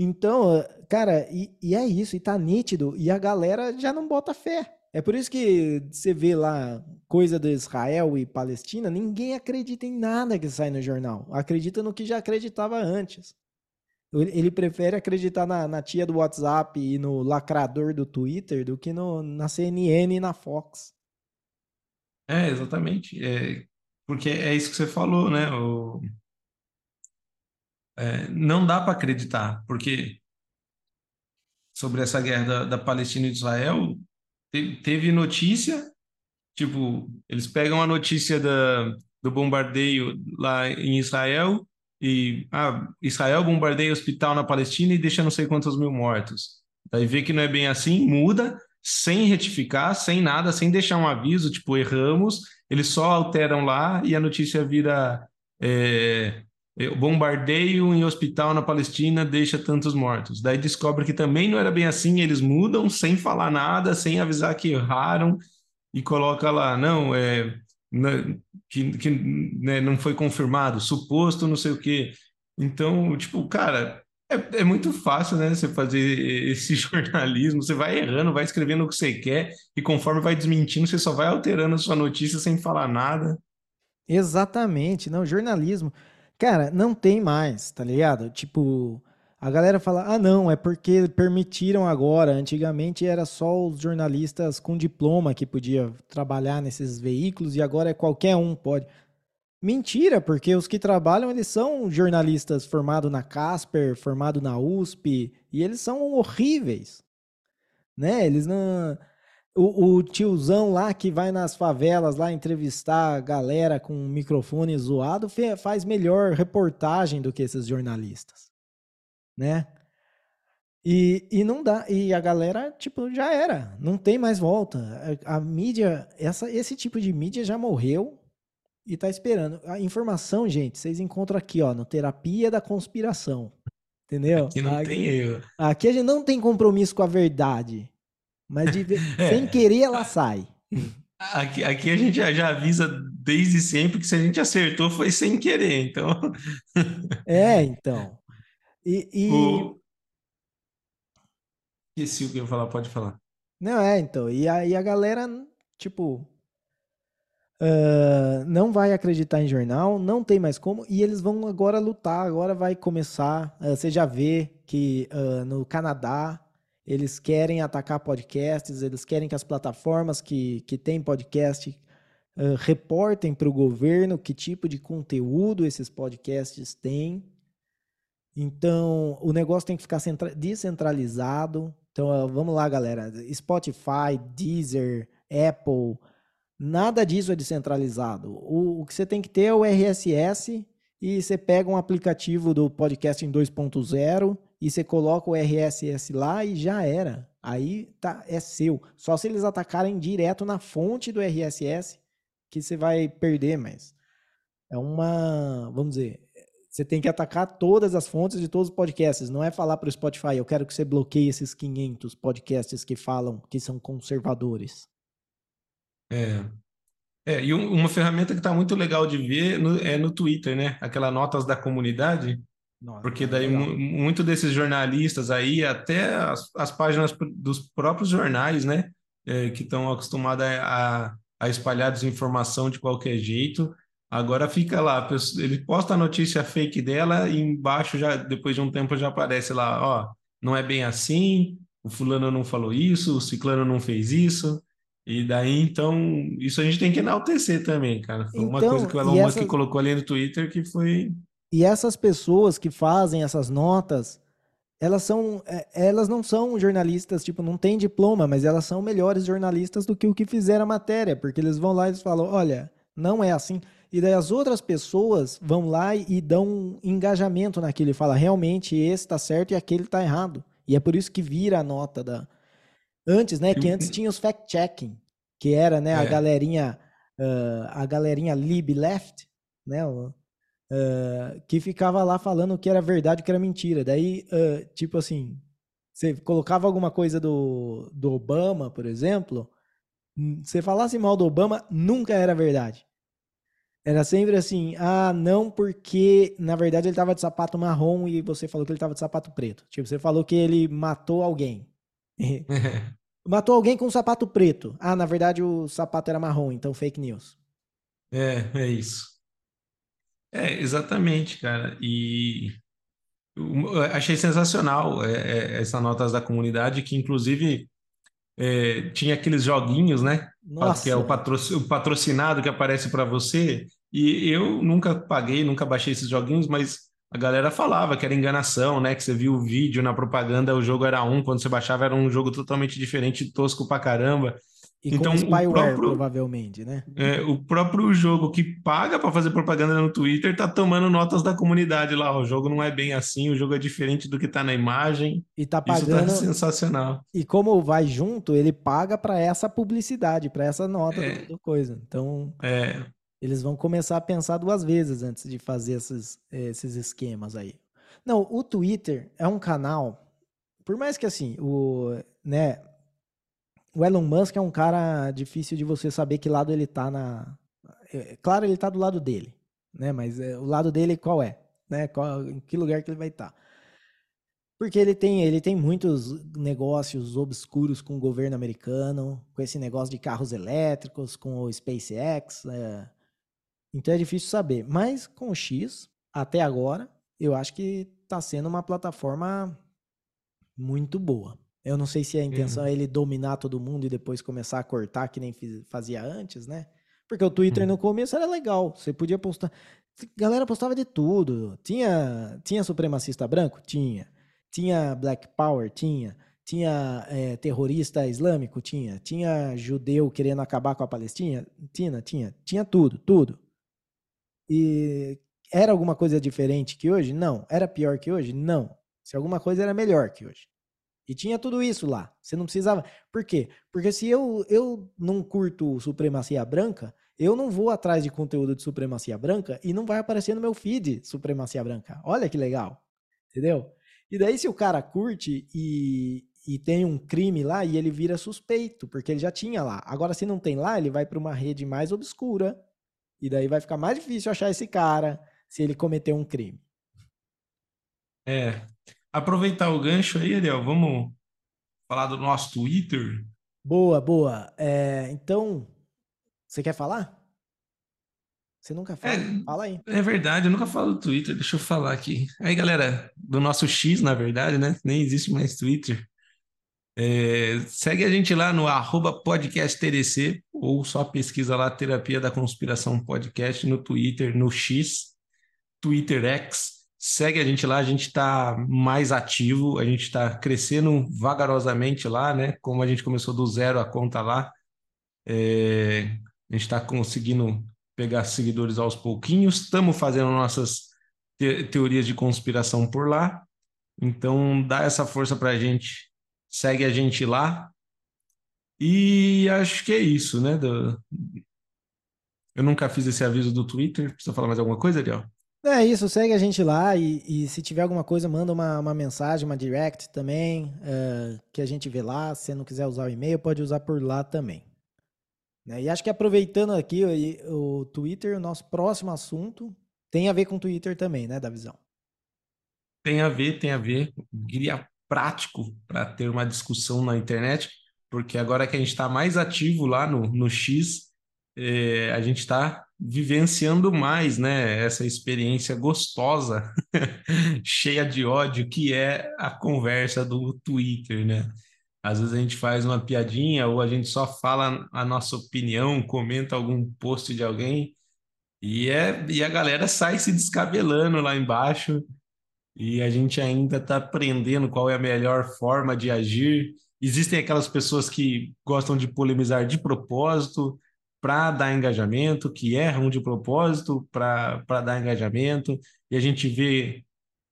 Speaker 1: Então, cara, e, e é isso, e tá nítido, e a galera já não bota fé. É por isso que você vê lá coisa de Israel e Palestina, ninguém acredita em nada que sai no jornal. Acredita no que já acreditava antes. Ele ele prefere acreditar na, na tia do WhatsApp e no lacrador do Twitter do que no, na CNN e na Fox.
Speaker 2: É, exatamente. É, porque é isso que você falou, né? O, é, não dá para acreditar, porque sobre essa guerra da, da Palestina e de Israel, te- teve notícia, tipo, eles pegam a notícia da, do bombardeio lá em Israel e ah, Israel bombardeia hospital na Palestina e deixa não sei quantos mil mortos. Daí vê que não é bem assim, muda, sem retificar, sem nada, sem deixar um aviso, tipo, erramos, eles só alteram lá e a notícia vira é, é, bombardeio em hospital na Palestina deixa tantos mortos. Daí descobre que também não era bem assim, eles mudam sem falar nada, sem avisar que erraram e coloca lá, não, é, na- que, que né, não foi confirmado, suposto não sei o quê. Então, tipo, cara, É, é, muito fácil, né? Você fazer esse jornalismo, você vai errando, vai escrevendo o que você quer, e conforme vai desmentindo, você só vai alterando a sua notícia sem falar nada.
Speaker 1: Exatamente, não, jornalismo. Cara, não tem mais, tá ligado? Tipo, a galera fala: ah, não, é porque permitiram agora. Antigamente era só os jornalistas com diploma que podia trabalhar nesses veículos e agora é qualquer um pode. Mentira, porque os que trabalham, eles são jornalistas formados na Casper, formados na USP, e eles são horríveis. Né? Eles não. O, o, tiozão lá que vai nas favelas lá entrevistar a galera com um microfone zoado faz melhor reportagem do que esses jornalistas. Né? E, e não dá. E a galera, tipo, já era. Não tem mais volta. A, a mídia, essa, esse tipo de mídia já morreu e tá esperando. A informação, gente, vocês encontram aqui, ó, no Terapia da Conspiração. Entendeu?
Speaker 2: Aqui não aqui, tem erro.
Speaker 1: Aqui a gente não tem compromisso com a verdade. Mas de, é. sem querer ela sai.
Speaker 2: Aqui, aqui a gente já, já, avisa desde sempre que se a gente acertou foi sem querer, então.
Speaker 1: é, então. E. e... O...
Speaker 2: Esqueci o que eu ia falar, pode falar.
Speaker 1: Não, é, então. E a, e a galera, tipo, Uh, não vai acreditar em jornal, não tem mais como, e eles vão agora lutar. Agora vai começar. Uh, você já vê que uh, no Canadá eles querem atacar podcasts, eles querem que as plataformas que, que têm podcast reportem para o governo que tipo de conteúdo esses podcasts têm. Então, o negócio tem que ficar descentralizado. Então, vamos lá, galera. Spotify, Deezer, Apple. Nada disso é descentralizado. O, o, que você tem que ter é o RSS e você pega um aplicativo do podcast em 2.0 e você coloca o RSS lá e já era. Aí tá, é seu. Só se eles atacarem direto na fonte do RSS que você vai perder, mas é uma, vamos dizer, você tem que atacar todas as fontes de todos os podcasts. Não é falar para o Spotify, eu quero que você bloqueie esses 500 podcasts que falam que são conservadores.
Speaker 2: É. É, e um- uma ferramenta que está muito legal de ver no- é no Twitter, né? Aquela notas da comunidade,
Speaker 1: Nossa,
Speaker 2: porque daí mu- muito desses jornalistas aí, até as, as páginas dos próprios jornais, né? É, que estão acostumados a, a espalhar desinformação de qualquer jeito, agora fica lá, ele posta a notícia fake dela e embaixo já, depois de um tempo já aparece lá, ó, não é bem assim, o fulano não falou isso, o ciclano não fez isso. E daí, então, isso a gente tem que enaltecer também, cara. Foi uma coisa
Speaker 1: Então,
Speaker 2: que o Elon
Speaker 1: e
Speaker 2: Musk colocou ali no Twitter que foi.
Speaker 1: E essas pessoas que fazem essas notas, elas são, é, elas não são jornalistas, tipo, não tem diploma, mas elas são melhores jornalistas do que o que fizeram a matéria, porque eles vão lá e falam, olha, não é assim. E daí as outras pessoas vão lá e dão um engajamento naquilo e falam, realmente esse está certo e aquele está errado. E é por isso que vira a nota da, Antes, né? Que antes tinha os fact-checking, que era, né, a é. galerinha, uh, a galerinha lib left, né? Uh, que ficava lá falando o que era verdade o que era mentira. Daí, uh, tipo assim, você colocava alguma coisa do, do Obama, por exemplo, você falasse mal do Obama, nunca era verdade. Era sempre assim, ah, não, porque na verdade ele tava de sapato marrom e você falou que ele tava de sapato preto. Tipo, você falou que ele matou alguém. Matou alguém com um sapato preto. Ah, na verdade o sapato era marrom, então fake news.
Speaker 2: É, é isso. É, exatamente, cara. E achei sensacional é, é, essa notas da comunidade, que inclusive é, tinha aqueles joguinhos, né? Nossa. Que é o, o patrocinado que aparece para você. E eu nunca paguei, nunca baixei esses joguinhos, mas a galera falava que era enganação, né? Que você viu o vídeo na propaganda, o jogo era um, quando você baixava era um jogo totalmente diferente, tosco pra caramba.
Speaker 1: E então, com spyware, próprio, provavelmente, né?
Speaker 2: É, o próprio jogo que paga para fazer propaganda no Twitter tá tomando notas da comunidade lá. O jogo não é bem assim, o jogo é diferente do que tá na imagem.
Speaker 1: E tá pagando.
Speaker 2: Isso tá sensacional.
Speaker 1: E como vai junto, ele paga para essa publicidade, para essa nota é, do, do coisa. Então.
Speaker 2: É
Speaker 1: eles vão começar a pensar duas vezes antes de fazer esses, esses esquemas aí. Não, o Twitter é um canal, por mais que assim, o, né, o Elon Musk é um cara difícil de você saber que lado ele tá na. É, claro, ele tá do lado dele, né? Mas é, o lado dele qual é? Né? Qual, em que lugar que ele vai estar? Tá? Porque ele tem, ele tem muitos negócios obscuros com o governo americano, com esse negócio de carros elétricos, com o SpaceX. É... Então é difícil saber. Mas com o X, até agora, eu acho que está sendo uma plataforma muito boa. Eu não sei se a intenção uhum. é ele dominar todo mundo e depois começar a cortar que nem fazia antes, né? Porque o Twitter uhum. no começo era legal. Você podia postar. A galera postava de tudo. Tinha, tinha supremacista branco? Tinha. Tinha Black Power? Tinha. Tinha é, terrorista islâmico? Tinha. Tinha judeu querendo acabar com a Palestina? Tinha, tinha. Tinha tudo, tudo. E era alguma coisa diferente que hoje? Não. Era pior que hoje? Não. Se alguma coisa era melhor que hoje. E tinha tudo isso lá. Você não precisava. Por quê? Porque se eu, eu não curto supremacia branca, eu não vou atrás de conteúdo de supremacia branca e não vai aparecer no meu feed supremacia branca. Olha que legal. Entendeu? E daí, se o cara curte e, e tem um crime lá e ele vira suspeito, porque ele já tinha lá. Agora, se não tem lá, ele vai para uma rede mais obscura. E daí vai ficar mais difícil achar esse cara se ele cometeu um crime.
Speaker 2: É, aproveitar o gancho aí, Ariel, vamos falar do nosso Twitter?
Speaker 1: Boa, boa. É, então, você quer falar? Você nunca fala? É, fala aí.
Speaker 2: É verdade, eu nunca falo do Twitter, deixa eu falar aqui. Aí, galera, do nosso X, na verdade, né? Nem existe mais Twitter. É, segue a gente lá no arroba podcasttdc ou só pesquisa lá Terapia da Conspiração Podcast no Twitter, no X, Twitter X. Segue a gente lá, a gente está mais ativo, a gente está crescendo vagarosamente lá, né? Como a gente começou do zero a conta lá, é, a gente está conseguindo pegar seguidores aos pouquinhos, estamos fazendo nossas te teorias de conspiração por lá. Então, dá essa força para a gente, segue a gente lá. E acho que é isso, né? Do... Eu nunca fiz esse aviso do Twitter. Precisa falar mais alguma coisa, Ariel?
Speaker 1: É isso, segue a gente lá e, e se tiver alguma coisa, manda uma, uma mensagem, uma direct também, uh, que a gente vê lá. Se não quiser usar o e-mail, pode usar por lá também. Né? E acho que aproveitando aqui o, o Twitter, o nosso próximo assunto tem a ver com o Twitter também, né, da?
Speaker 2: Tem a ver, tem a ver. Guia prático para ter uma discussão na internet, porque agora que a gente está mais ativo lá no, no X, eh, a gente está vivenciando mais, né, essa experiência gostosa, cheia de ódio, que é a conversa do Twitter, né? Às vezes a gente faz uma piadinha ou a gente só fala a nossa opinião, comenta algum post de alguém e, é, e a galera sai se descabelando lá embaixo e a gente ainda está aprendendo qual é a melhor forma de agir. Existem aquelas pessoas que gostam de polemizar de propósito, para dar engajamento, que erram de propósito para dar engajamento, e a gente vê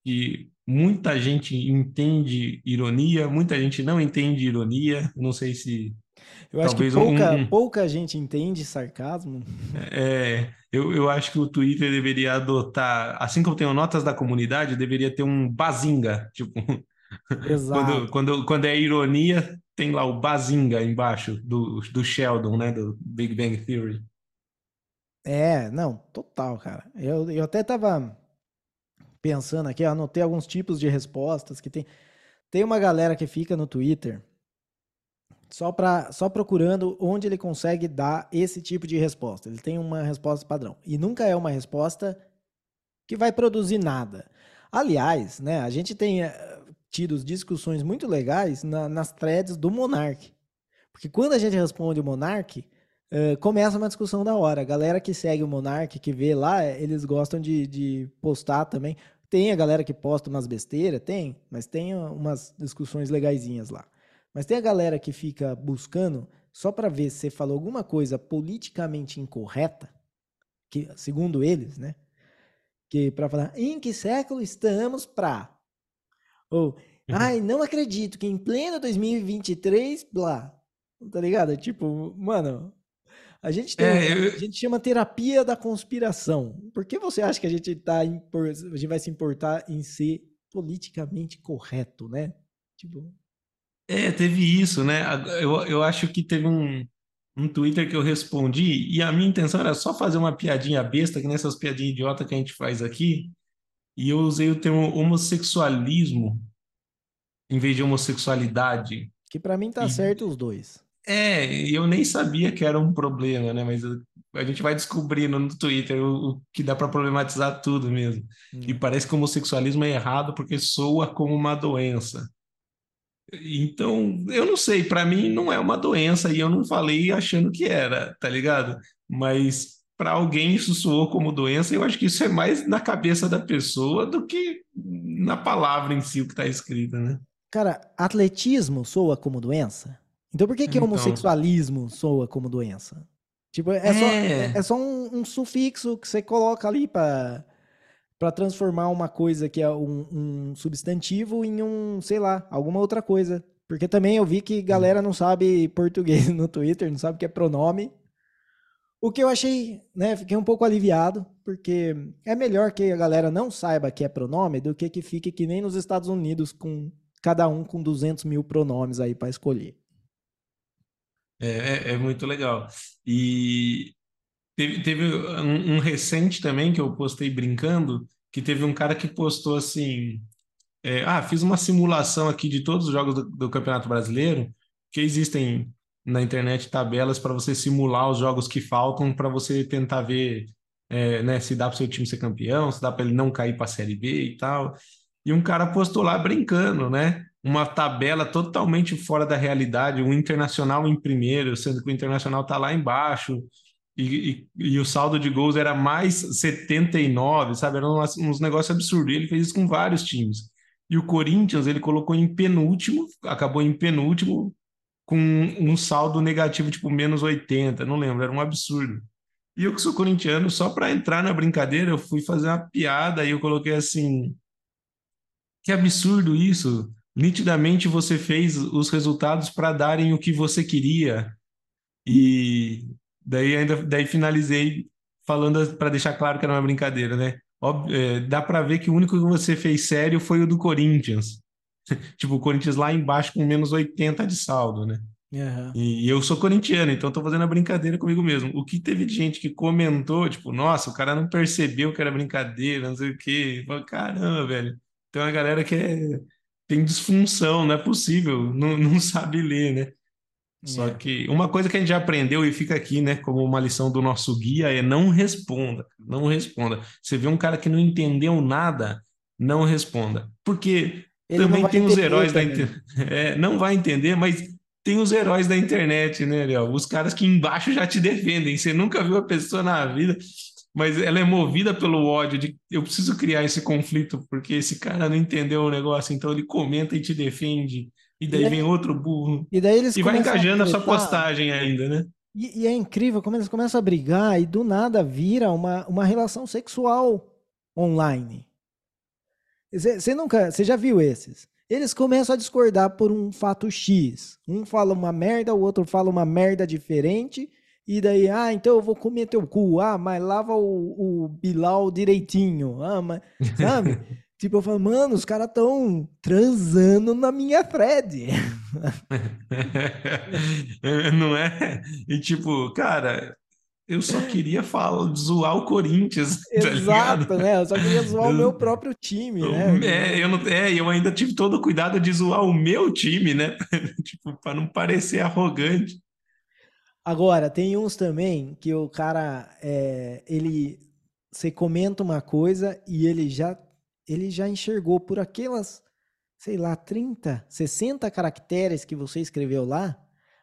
Speaker 2: que muita gente entende ironia, muita gente não entende ironia, não sei se.
Speaker 1: Eu acho que pouca, um, pouca gente entende sarcasmo.
Speaker 2: É, eu, eu acho que o Twitter deveria adotar, assim como tem notas da comunidade, deveria ter um bazinga, tipo. Exato. quando, quando, quando é ironia, tem lá o Bazinga embaixo do, do Sheldon, né? Do Big Bang Theory.
Speaker 1: É, não, total, cara. Eu, eu até tava pensando aqui, anotei alguns tipos de respostas que tem. Tem uma galera que fica no Twitter só, pra, só procurando onde ele consegue dar esse tipo de resposta. Ele tem uma resposta padrão. E nunca é uma resposta que vai produzir nada. Aliás, né, a gente tem eh, tido discussões muito legais na, nas threads do Monark. Porque quando a gente responde o Monark, uh, começa uma discussão da hora. A galera que segue o Monark, que vê lá, eles gostam de, de postar também. Tem a galera que posta umas besteiras, tem, mas tem umas discussões legaisinhas lá. Mas tem a galera que fica buscando só para ver se você falou alguma coisa politicamente incorreta, que segundo eles, né? Que para falar em que século estamos para ou, uhum. ai, não acredito que em pleno 2023, blá. Tá ligado? Tipo, mano, a gente, tem, é, eu... a gente chama terapia da conspiração. Por que você acha que a gente tá a gente vai se importar em ser politicamente correto, né? Tipo.
Speaker 2: É, teve isso, né? Eu, eu acho que teve um, um Twitter que eu respondi e a minha intenção era só fazer uma piadinha besta, que nessas piadinhas idiota que a gente faz aqui, e eu usei o termo homossexualismo em vez de homossexualidade.
Speaker 1: Que para mim tá e, certo os dois.
Speaker 2: É, eu nem sabia que era um problema, né? Mas a gente vai descobrindo no Twitter o, o que dá para problematizar tudo mesmo. Hum. E parece que o homossexualismo é errado porque soa como uma doença. Então, eu não sei, para mim não é uma doença e eu não falei achando que era, tá ligado? Mas para alguém isso soou como doença, eu acho que isso é mais na cabeça da pessoa do que na palavra em si o que está escrito, né?
Speaker 1: Cara, atletismo soa como doença? Então por que, que então... homossexualismo soa como doença? Tipo, é, é... só, é, é só um, um, sufixo que você coloca ali para para transformar uma coisa que é um, um, substantivo em um, sei lá, alguma outra coisa. Porque também eu vi que galera não sabe português no Twitter, não sabe o que é pronome. O que eu achei, né, fiquei um pouco aliviado, porque é melhor que a galera não saiba que é pronome do que que fique que nem nos Estados Unidos, com cada um com 200 mil pronomes aí para escolher.
Speaker 2: É, é, é, muito legal. E teve, teve um, um, recente também que eu postei brincando, que teve um cara que postou assim: é, Ah, fiz uma simulação aqui de todos os jogos do, do Campeonato Brasileiro, que existem na internet tabelas para você simular os jogos que faltam para você tentar ver é, né, se dá para o seu time ser campeão, se dá para ele não cair para a Série B e tal. E um cara postou lá brincando, né? Uma tabela totalmente fora da realidade, um internacional em primeiro, sendo que o internacional está lá embaixo, e, e, e, o saldo de gols era mais 79, sabe? Eram uns, uns negócios absurdos. E ele fez isso com vários times. E o Corinthians ele colocou em penúltimo, acabou em penúltimo, com um saldo negativo, tipo menos 80, não lembro, era um absurdo. E eu que sou corintiano, só para entrar na brincadeira, eu fui fazer uma piada e eu coloquei assim: que absurdo isso! Nitidamente você fez os resultados para darem o que você queria. E daí ainda daí finalizei falando para deixar claro que era uma brincadeira, né? É, dá para ver que o único que você fez sério foi o do Corinthians. tipo, o Corinthians lá embaixo com menos 80 de saldo, né? Uhum. E, e, eu sou corintiano, então tô fazendo a brincadeira comigo mesmo. O que teve de gente que comentou, tipo, nossa, o cara não percebeu que era brincadeira, não sei o quê. Falei, Caramba, velho. Tem uma galera que é, tem disfunção, não é possível, não, não sabe ler, né? Só é. que uma coisa que a gente já aprendeu e fica aqui, né, como uma lição do nosso guia é não responda, não responda. Você vê um cara que não entendeu nada, não responda. Porque ele também tem os heróis da internet. É, não vai entender, mas tem os heróis da internet, né, Léo? Os caras que embaixo já te defendem. Você nunca viu a pessoa na vida, mas ela é movida pelo ódio de eu preciso criar esse conflito, porque esse cara não entendeu o negócio, então ele comenta e te defende. E daí e vem outro burro.
Speaker 1: E daí eles
Speaker 2: E vai engajando a, a sua postagem ainda, né?
Speaker 1: E, e, é incrível como eles começam a brigar e do nada vira uma, uma relação sexual online. Você nunca, você já viu esses? Eles começam a discordar por um fato X. Um fala uma merda, o outro fala uma merda diferente. E daí, ah, então eu vou comer teu cu. Ah, mas lava o, o Bilal direitinho. Ah, mas, sabe? tipo, eu falo, mano, os caras tão transando na minha thread.
Speaker 2: Não é? E tipo, cara, eu só queria falar, zoar o Corinthians.
Speaker 1: Tá Exato, tá né? Eu só queria zoar eu, o meu próprio time, né?
Speaker 2: É eu, não, é, eu ainda tive todo o cuidado de zoar o meu time, né? tipo, para não parecer arrogante.
Speaker 1: Agora, tem uns também que o cara, é, ele, você comenta uma coisa e ele já, ele já enxergou por aquelas, sei lá, 30, 60 caracteres que você escreveu lá,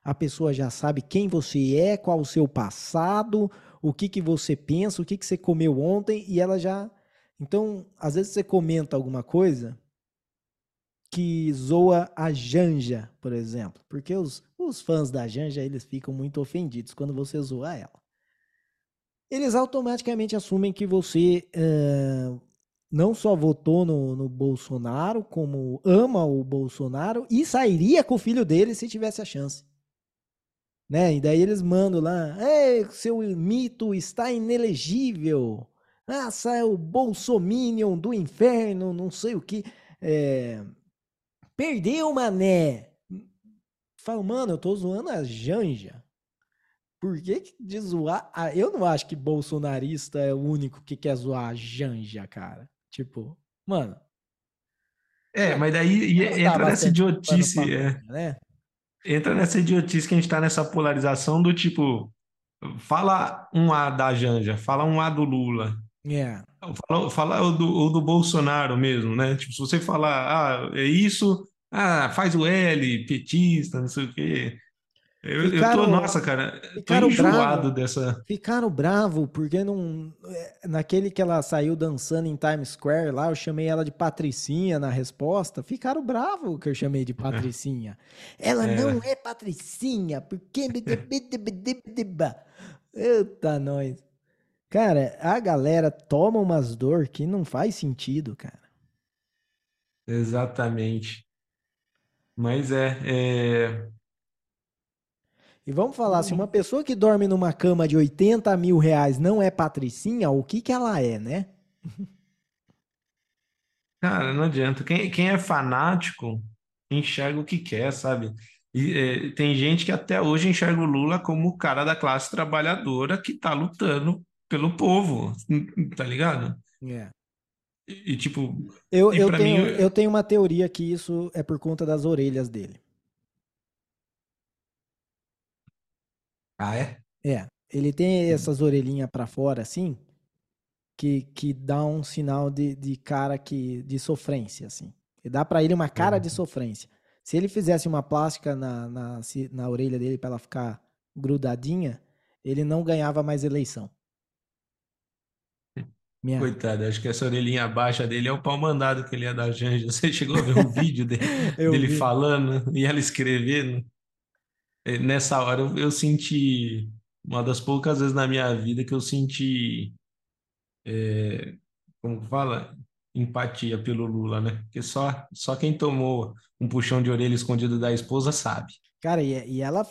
Speaker 1: a pessoa já sabe quem você é, qual o seu passado, o que, que você pensa, o que, que você comeu ontem, e ela já. Então, às vezes você comenta alguma coisa que zoa a Janja, por exemplo, porque os, os fãs da Janja eles ficam muito ofendidos quando você zoa ela. Eles automaticamente assumem que você uh, não só votou no, no Bolsonaro, como ama o Bolsonaro e sairia com o filho dele se tivesse a chance. Né? E daí eles mandam lá, Ei, seu mito está inelegível. Nossa, é o Bolsominion do inferno, não sei o que. É... Perdeu, mané. Fala, mano, eu tô zoando a Janja. Por que de zoar? Ah, eu não acho que bolsonarista é o único que quer zoar a Janja, cara. Tipo, mano.
Speaker 2: É, mas daí entra nessa idiotice, é,
Speaker 1: né?
Speaker 2: Entra nessa idiotice que a gente tá nessa polarização do tipo, fala um A da Janja, fala um A do Lula,
Speaker 1: É.
Speaker 2: fala, fala o do, o do Bolsonaro mesmo, né? Tipo, se você falar, ah, é isso, ah, faz o L, petista, não sei o quê. Eu, eu tô,
Speaker 1: Ficaram,
Speaker 2: nossa, cara, tô
Speaker 1: ficaram
Speaker 2: enjoado
Speaker 1: bravo,
Speaker 2: dessa.
Speaker 1: ficaram bravo porque não, é, naquele que ela saiu dançando em Times Square lá, eu chamei ela de Patricinha na resposta. Ficaram bravo que eu chamei de Patricinha. Ela não
Speaker 2: É,
Speaker 1: é Patricinha, porque Eita, nós. Cara, a galera toma umas dor que não faz sentido, cara.
Speaker 2: exatamente. Mas é, é,
Speaker 1: E vamos falar, se uma pessoa que dorme numa cama de 80 mil reais não é patricinha, o que que ela é, né?
Speaker 2: cara, não adianta. Quem, quem é fanático enxerga o que quer, sabe? E é, tem gente que até hoje enxerga o Lula como o cara da classe trabalhadora que tá lutando pelo povo, tá ligado?
Speaker 1: É.
Speaker 2: E, e, tipo,
Speaker 1: Eu, eu
Speaker 2: pra mim,
Speaker 1: tenho, eu tenho uma teoria que isso é por conta das orelhas dele.
Speaker 2: Ah, é?
Speaker 1: É, ele tem essas orelhinhas pra fora assim, que, que dá um sinal de, de cara que de sofrência assim. E dá pra ele uma cara de
Speaker 2: Uhum.
Speaker 1: sofrência. Se ele fizesse uma plástica na, na, na orelha dele pra ela ficar grudadinha, ele não ganhava mais eleição. Minha,
Speaker 2: Coitado, acho que essa orelhinha baixa dele é o pau mandado que ele ia dar Janja. Você chegou a ver um vídeo dele, dele
Speaker 1: vi.
Speaker 2: falando e ela escrevendo? Eh, Nessa hora eu, eu senti, uma das poucas vezes na minha vida que eu senti, eh, como fala? Empatia pelo Lula, né? Porque só, só quem tomou um puxão de orelha escondido da esposa sabe.
Speaker 1: Cara, e, e ela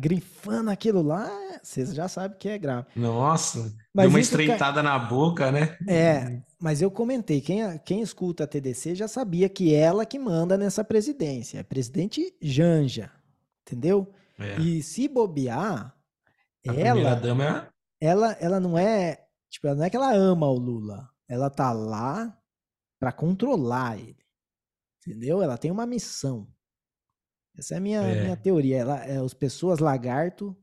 Speaker 1: grifando aquilo lá, vocês já sabem que é grave.
Speaker 2: Nossa, deu
Speaker 1: Mas
Speaker 2: uma
Speaker 1: isso, ca-
Speaker 2: estreitada na boca, né?
Speaker 1: É, mas eu comentei, quem, quem escuta a TDC já sabia que ela que manda nessa presidência, é presidente Janja, entendeu?
Speaker 2: É,
Speaker 1: E se bobear,
Speaker 2: a
Speaker 1: ela,
Speaker 2: dama é.
Speaker 1: ela, ela não é, tipo, ela não é que ela ama o Lula, ela tá lá pra controlar ele, entendeu? Ela tem uma missão. Essa é a minha, minha
Speaker 2: É,
Speaker 1: teoria. Ela, é as pessoas lagarto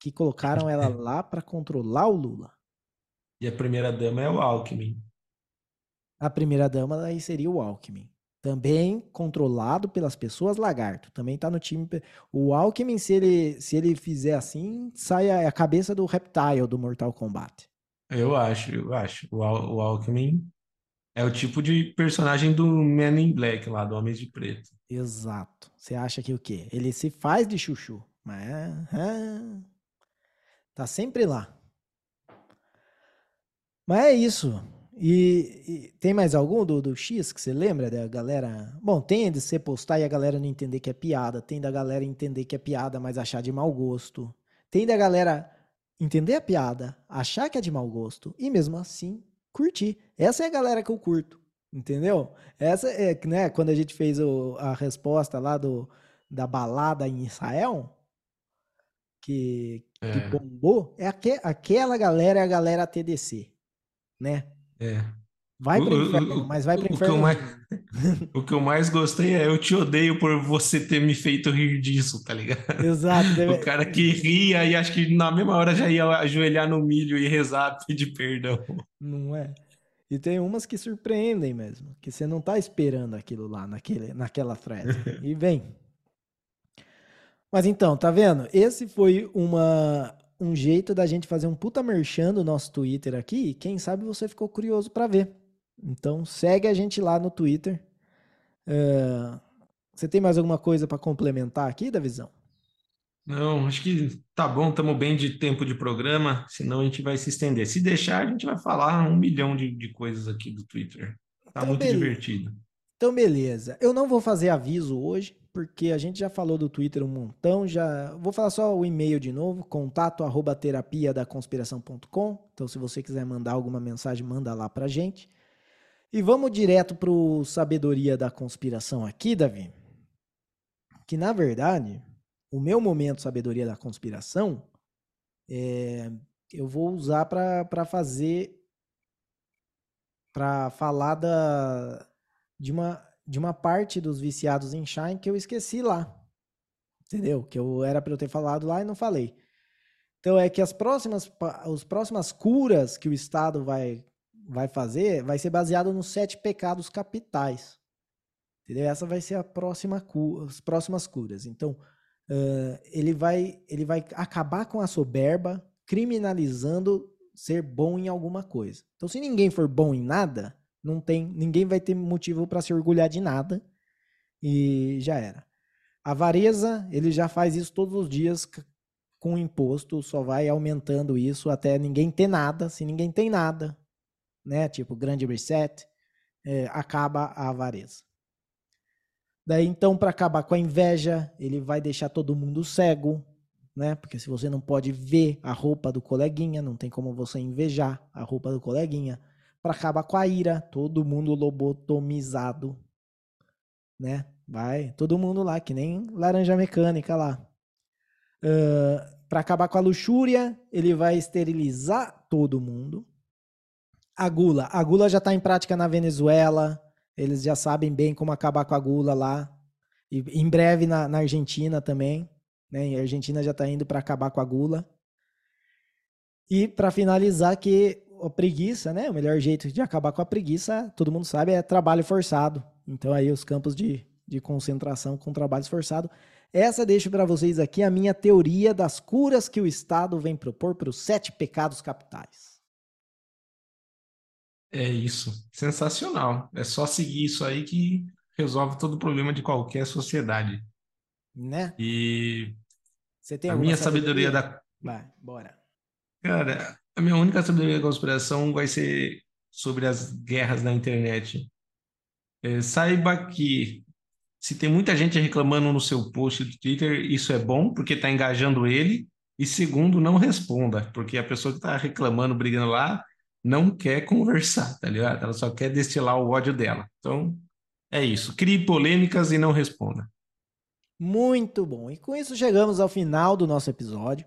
Speaker 1: que colocaram ela lá pra controlar o Lula.
Speaker 2: e a primeira dama é o Alckmin.
Speaker 1: A primeira dama aí seria o Alckmin. Também controlado pelas pessoas lagarto. Também tá no time. O Alckmin, se ele, se ele fizer assim, sai a, a cabeça do Reptile do Mortal Kombat.
Speaker 2: Eu acho, eu acho. O, Al- o Alckmin é o tipo de personagem do Man in Black lá, do Homens de Preto.
Speaker 1: Exato. Você acha que o quê? Ele se faz de chuchu. Mas é- é, tá sempre lá. Mas é isso. E, e tem mais algum do, do X que você lembra da galera? Bom, tem de você postar e a galera não entender que é piada. Tem da galera entender que é piada, mas achar de mau gosto. Tem da galera entender a piada, achar que é de mau gosto e mesmo assim curtir. Essa é a galera que eu curto. Entendeu? Essa é, né, quando a gente fez o- a resposta lá do, da balada em Israel, que, que
Speaker 2: É,
Speaker 1: bombou, é aque- aquela galera é a galera TDC, né?
Speaker 2: É.
Speaker 1: Vai
Speaker 2: O,
Speaker 1: pro
Speaker 2: o,
Speaker 1: inferno,
Speaker 2: o,
Speaker 1: mas vai pro
Speaker 2: o que
Speaker 1: inferno
Speaker 2: mais, o que eu mais gostei é eu te odeio por você ter me feito rir disso, tá ligado?
Speaker 1: Exato,
Speaker 2: O
Speaker 1: deve-
Speaker 2: cara que ria e acho que na mesma hora já ia ajoelhar no milho e rezar, pedir perdão.
Speaker 1: não é? E tem umas que surpreendem mesmo, que você não tá esperando aquilo lá naquele, naquela thread. E vem. Mas então, tá vendo? Esse foi uma, um jeito da gente fazer um puta merchan do nosso Twitter aqui. E quem sabe você ficou curioso pra ver. Então segue a gente lá no Twitter. É, Você tem mais alguma coisa pra complementar aqui, Davizão?
Speaker 2: Não, acho que tá bom, estamos bem de tempo de programa, senão a gente vai se estender. Se deixar, a gente vai falar um milhão de, de coisas aqui do Twitter. Tá
Speaker 1: Então,
Speaker 2: muito
Speaker 1: beleza.
Speaker 2: divertido.
Speaker 1: Então, beleza. Eu não vou fazer aviso hoje, porque a gente já falou do Twitter um montão, já vou falar só o e-mail de novo, contato arroba terapia da conspiração.com. Então, se você quiser mandar alguma mensagem, manda lá pra gente. E vamos direto pro sabedoria da conspiração aqui, Davi. Que na verdade, o meu momento sabedoria da conspiração é, eu vou usar pra fazer para falar da de uma de uma parte dos viciados em Shine que eu esqueci lá. Entendeu? Que eu era para eu ter falado lá e não falei. Então é que as próximas, as próximas curas que o Estado vai, vai fazer vai ser baseado nos sete pecados capitais. Entendeu? Essa vai ser a próxima cura, as próximas curas. Então, uh, ele, vai, ele vai acabar com a soberba, criminalizando ser bom em alguma coisa. Então, se ninguém for bom em nada, não tem, ninguém vai ter motivo para se orgulhar de nada e já era. A avareza, ele já faz isso todos os dias com imposto, só vai aumentando isso até ninguém ter nada. Se ninguém tem nada, né, tipo grande reset, é, acaba a avareza. Daí então, para acabar com a inveja, ele vai deixar todo mundo cego, né? Porque se você não pode ver a roupa do coleguinha, não tem como você invejar a roupa do coleguinha. Para acabar com a ira, todo mundo lobotomizado, né? Vai, todo mundo lá, que nem laranja mecânica lá. Uh, para acabar com a luxúria, ele vai esterilizar todo mundo. A gula. A gula já está em prática na Venezuela. Eles já sabem bem como acabar com a gula lá. E em breve na, na Argentina também. Né? A Argentina já está indo para acabar com a gula. E para finalizar, que a preguiça, né? O melhor jeito de acabar com a preguiça, todo mundo sabe, é trabalho forçado. Então aí os campos de, de concentração com trabalho forçado. Essa deixo para vocês aqui a minha teoria das curas que o Estado vem propor para os sete pecados capitais.
Speaker 2: É isso. Sensacional. É só seguir isso aí que resolve todo o problema de qualquer sociedade.
Speaker 1: Né?
Speaker 2: E
Speaker 1: você tem
Speaker 2: a minha sabedoria? sabedoria da.
Speaker 1: Vai, bora.
Speaker 2: Cara, a minha única sabedoria da conspiração vai ser sobre as guerras na internet. É, saiba que se tem muita gente reclamando no seu post do Twitter, isso é bom, porque está engajando ele. E segundo, não responda, porque a pessoa que está reclamando, brigando lá, não quer conversar, tá ligado? Ela só quer destilar o ódio dela. Então, é isso. Crie polêmicas e não responda.
Speaker 1: Muito bom. E com isso chegamos ao final do nosso episódio.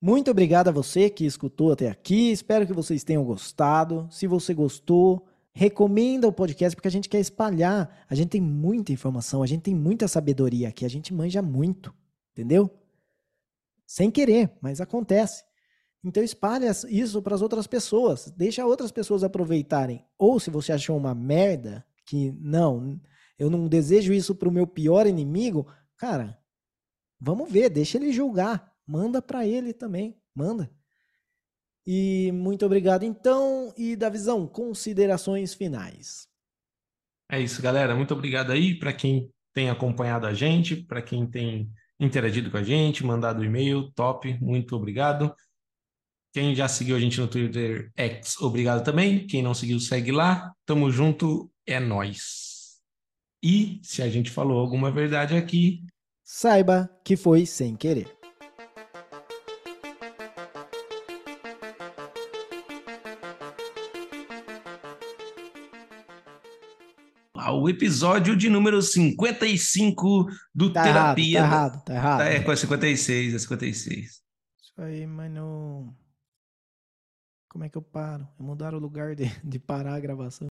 Speaker 1: Muito obrigado a você que escutou até aqui. Espero que vocês tenham gostado. Se você gostou, recomenda o podcast porque a gente quer espalhar. A gente tem muita informação, a gente tem muita sabedoria aqui, a gente manja muito, entendeu? Sem querer, mas acontece. Então espalhe isso para as outras pessoas, deixa outras pessoas aproveitarem. Ou se você achou uma merda, que não, eu não desejo isso para o meu pior inimigo, Cara, vamos ver, deixa ele julgar. Manda para ele também, manda. E muito obrigado então. E da visão, considerações finais.
Speaker 2: É isso, galera. Muito obrigado aí para quem tem acompanhado a gente, para quem tem interagido com a gente, mandado e-mail, top, muito obrigado. Quem já seguiu a gente no Twitter X, obrigado também. Quem não seguiu, segue lá. Tamo junto, é nós. E se a gente falou alguma verdade aqui,
Speaker 1: saiba que foi sem querer.
Speaker 2: O episódio de número 55 do
Speaker 1: tá
Speaker 2: Terapia.
Speaker 1: Errado, tá errado, tá errado.
Speaker 2: É, com a 56, é 56.
Speaker 1: Isso aí, mano. Como é que eu paro? Mudaram o lugar de, de parar a gravação.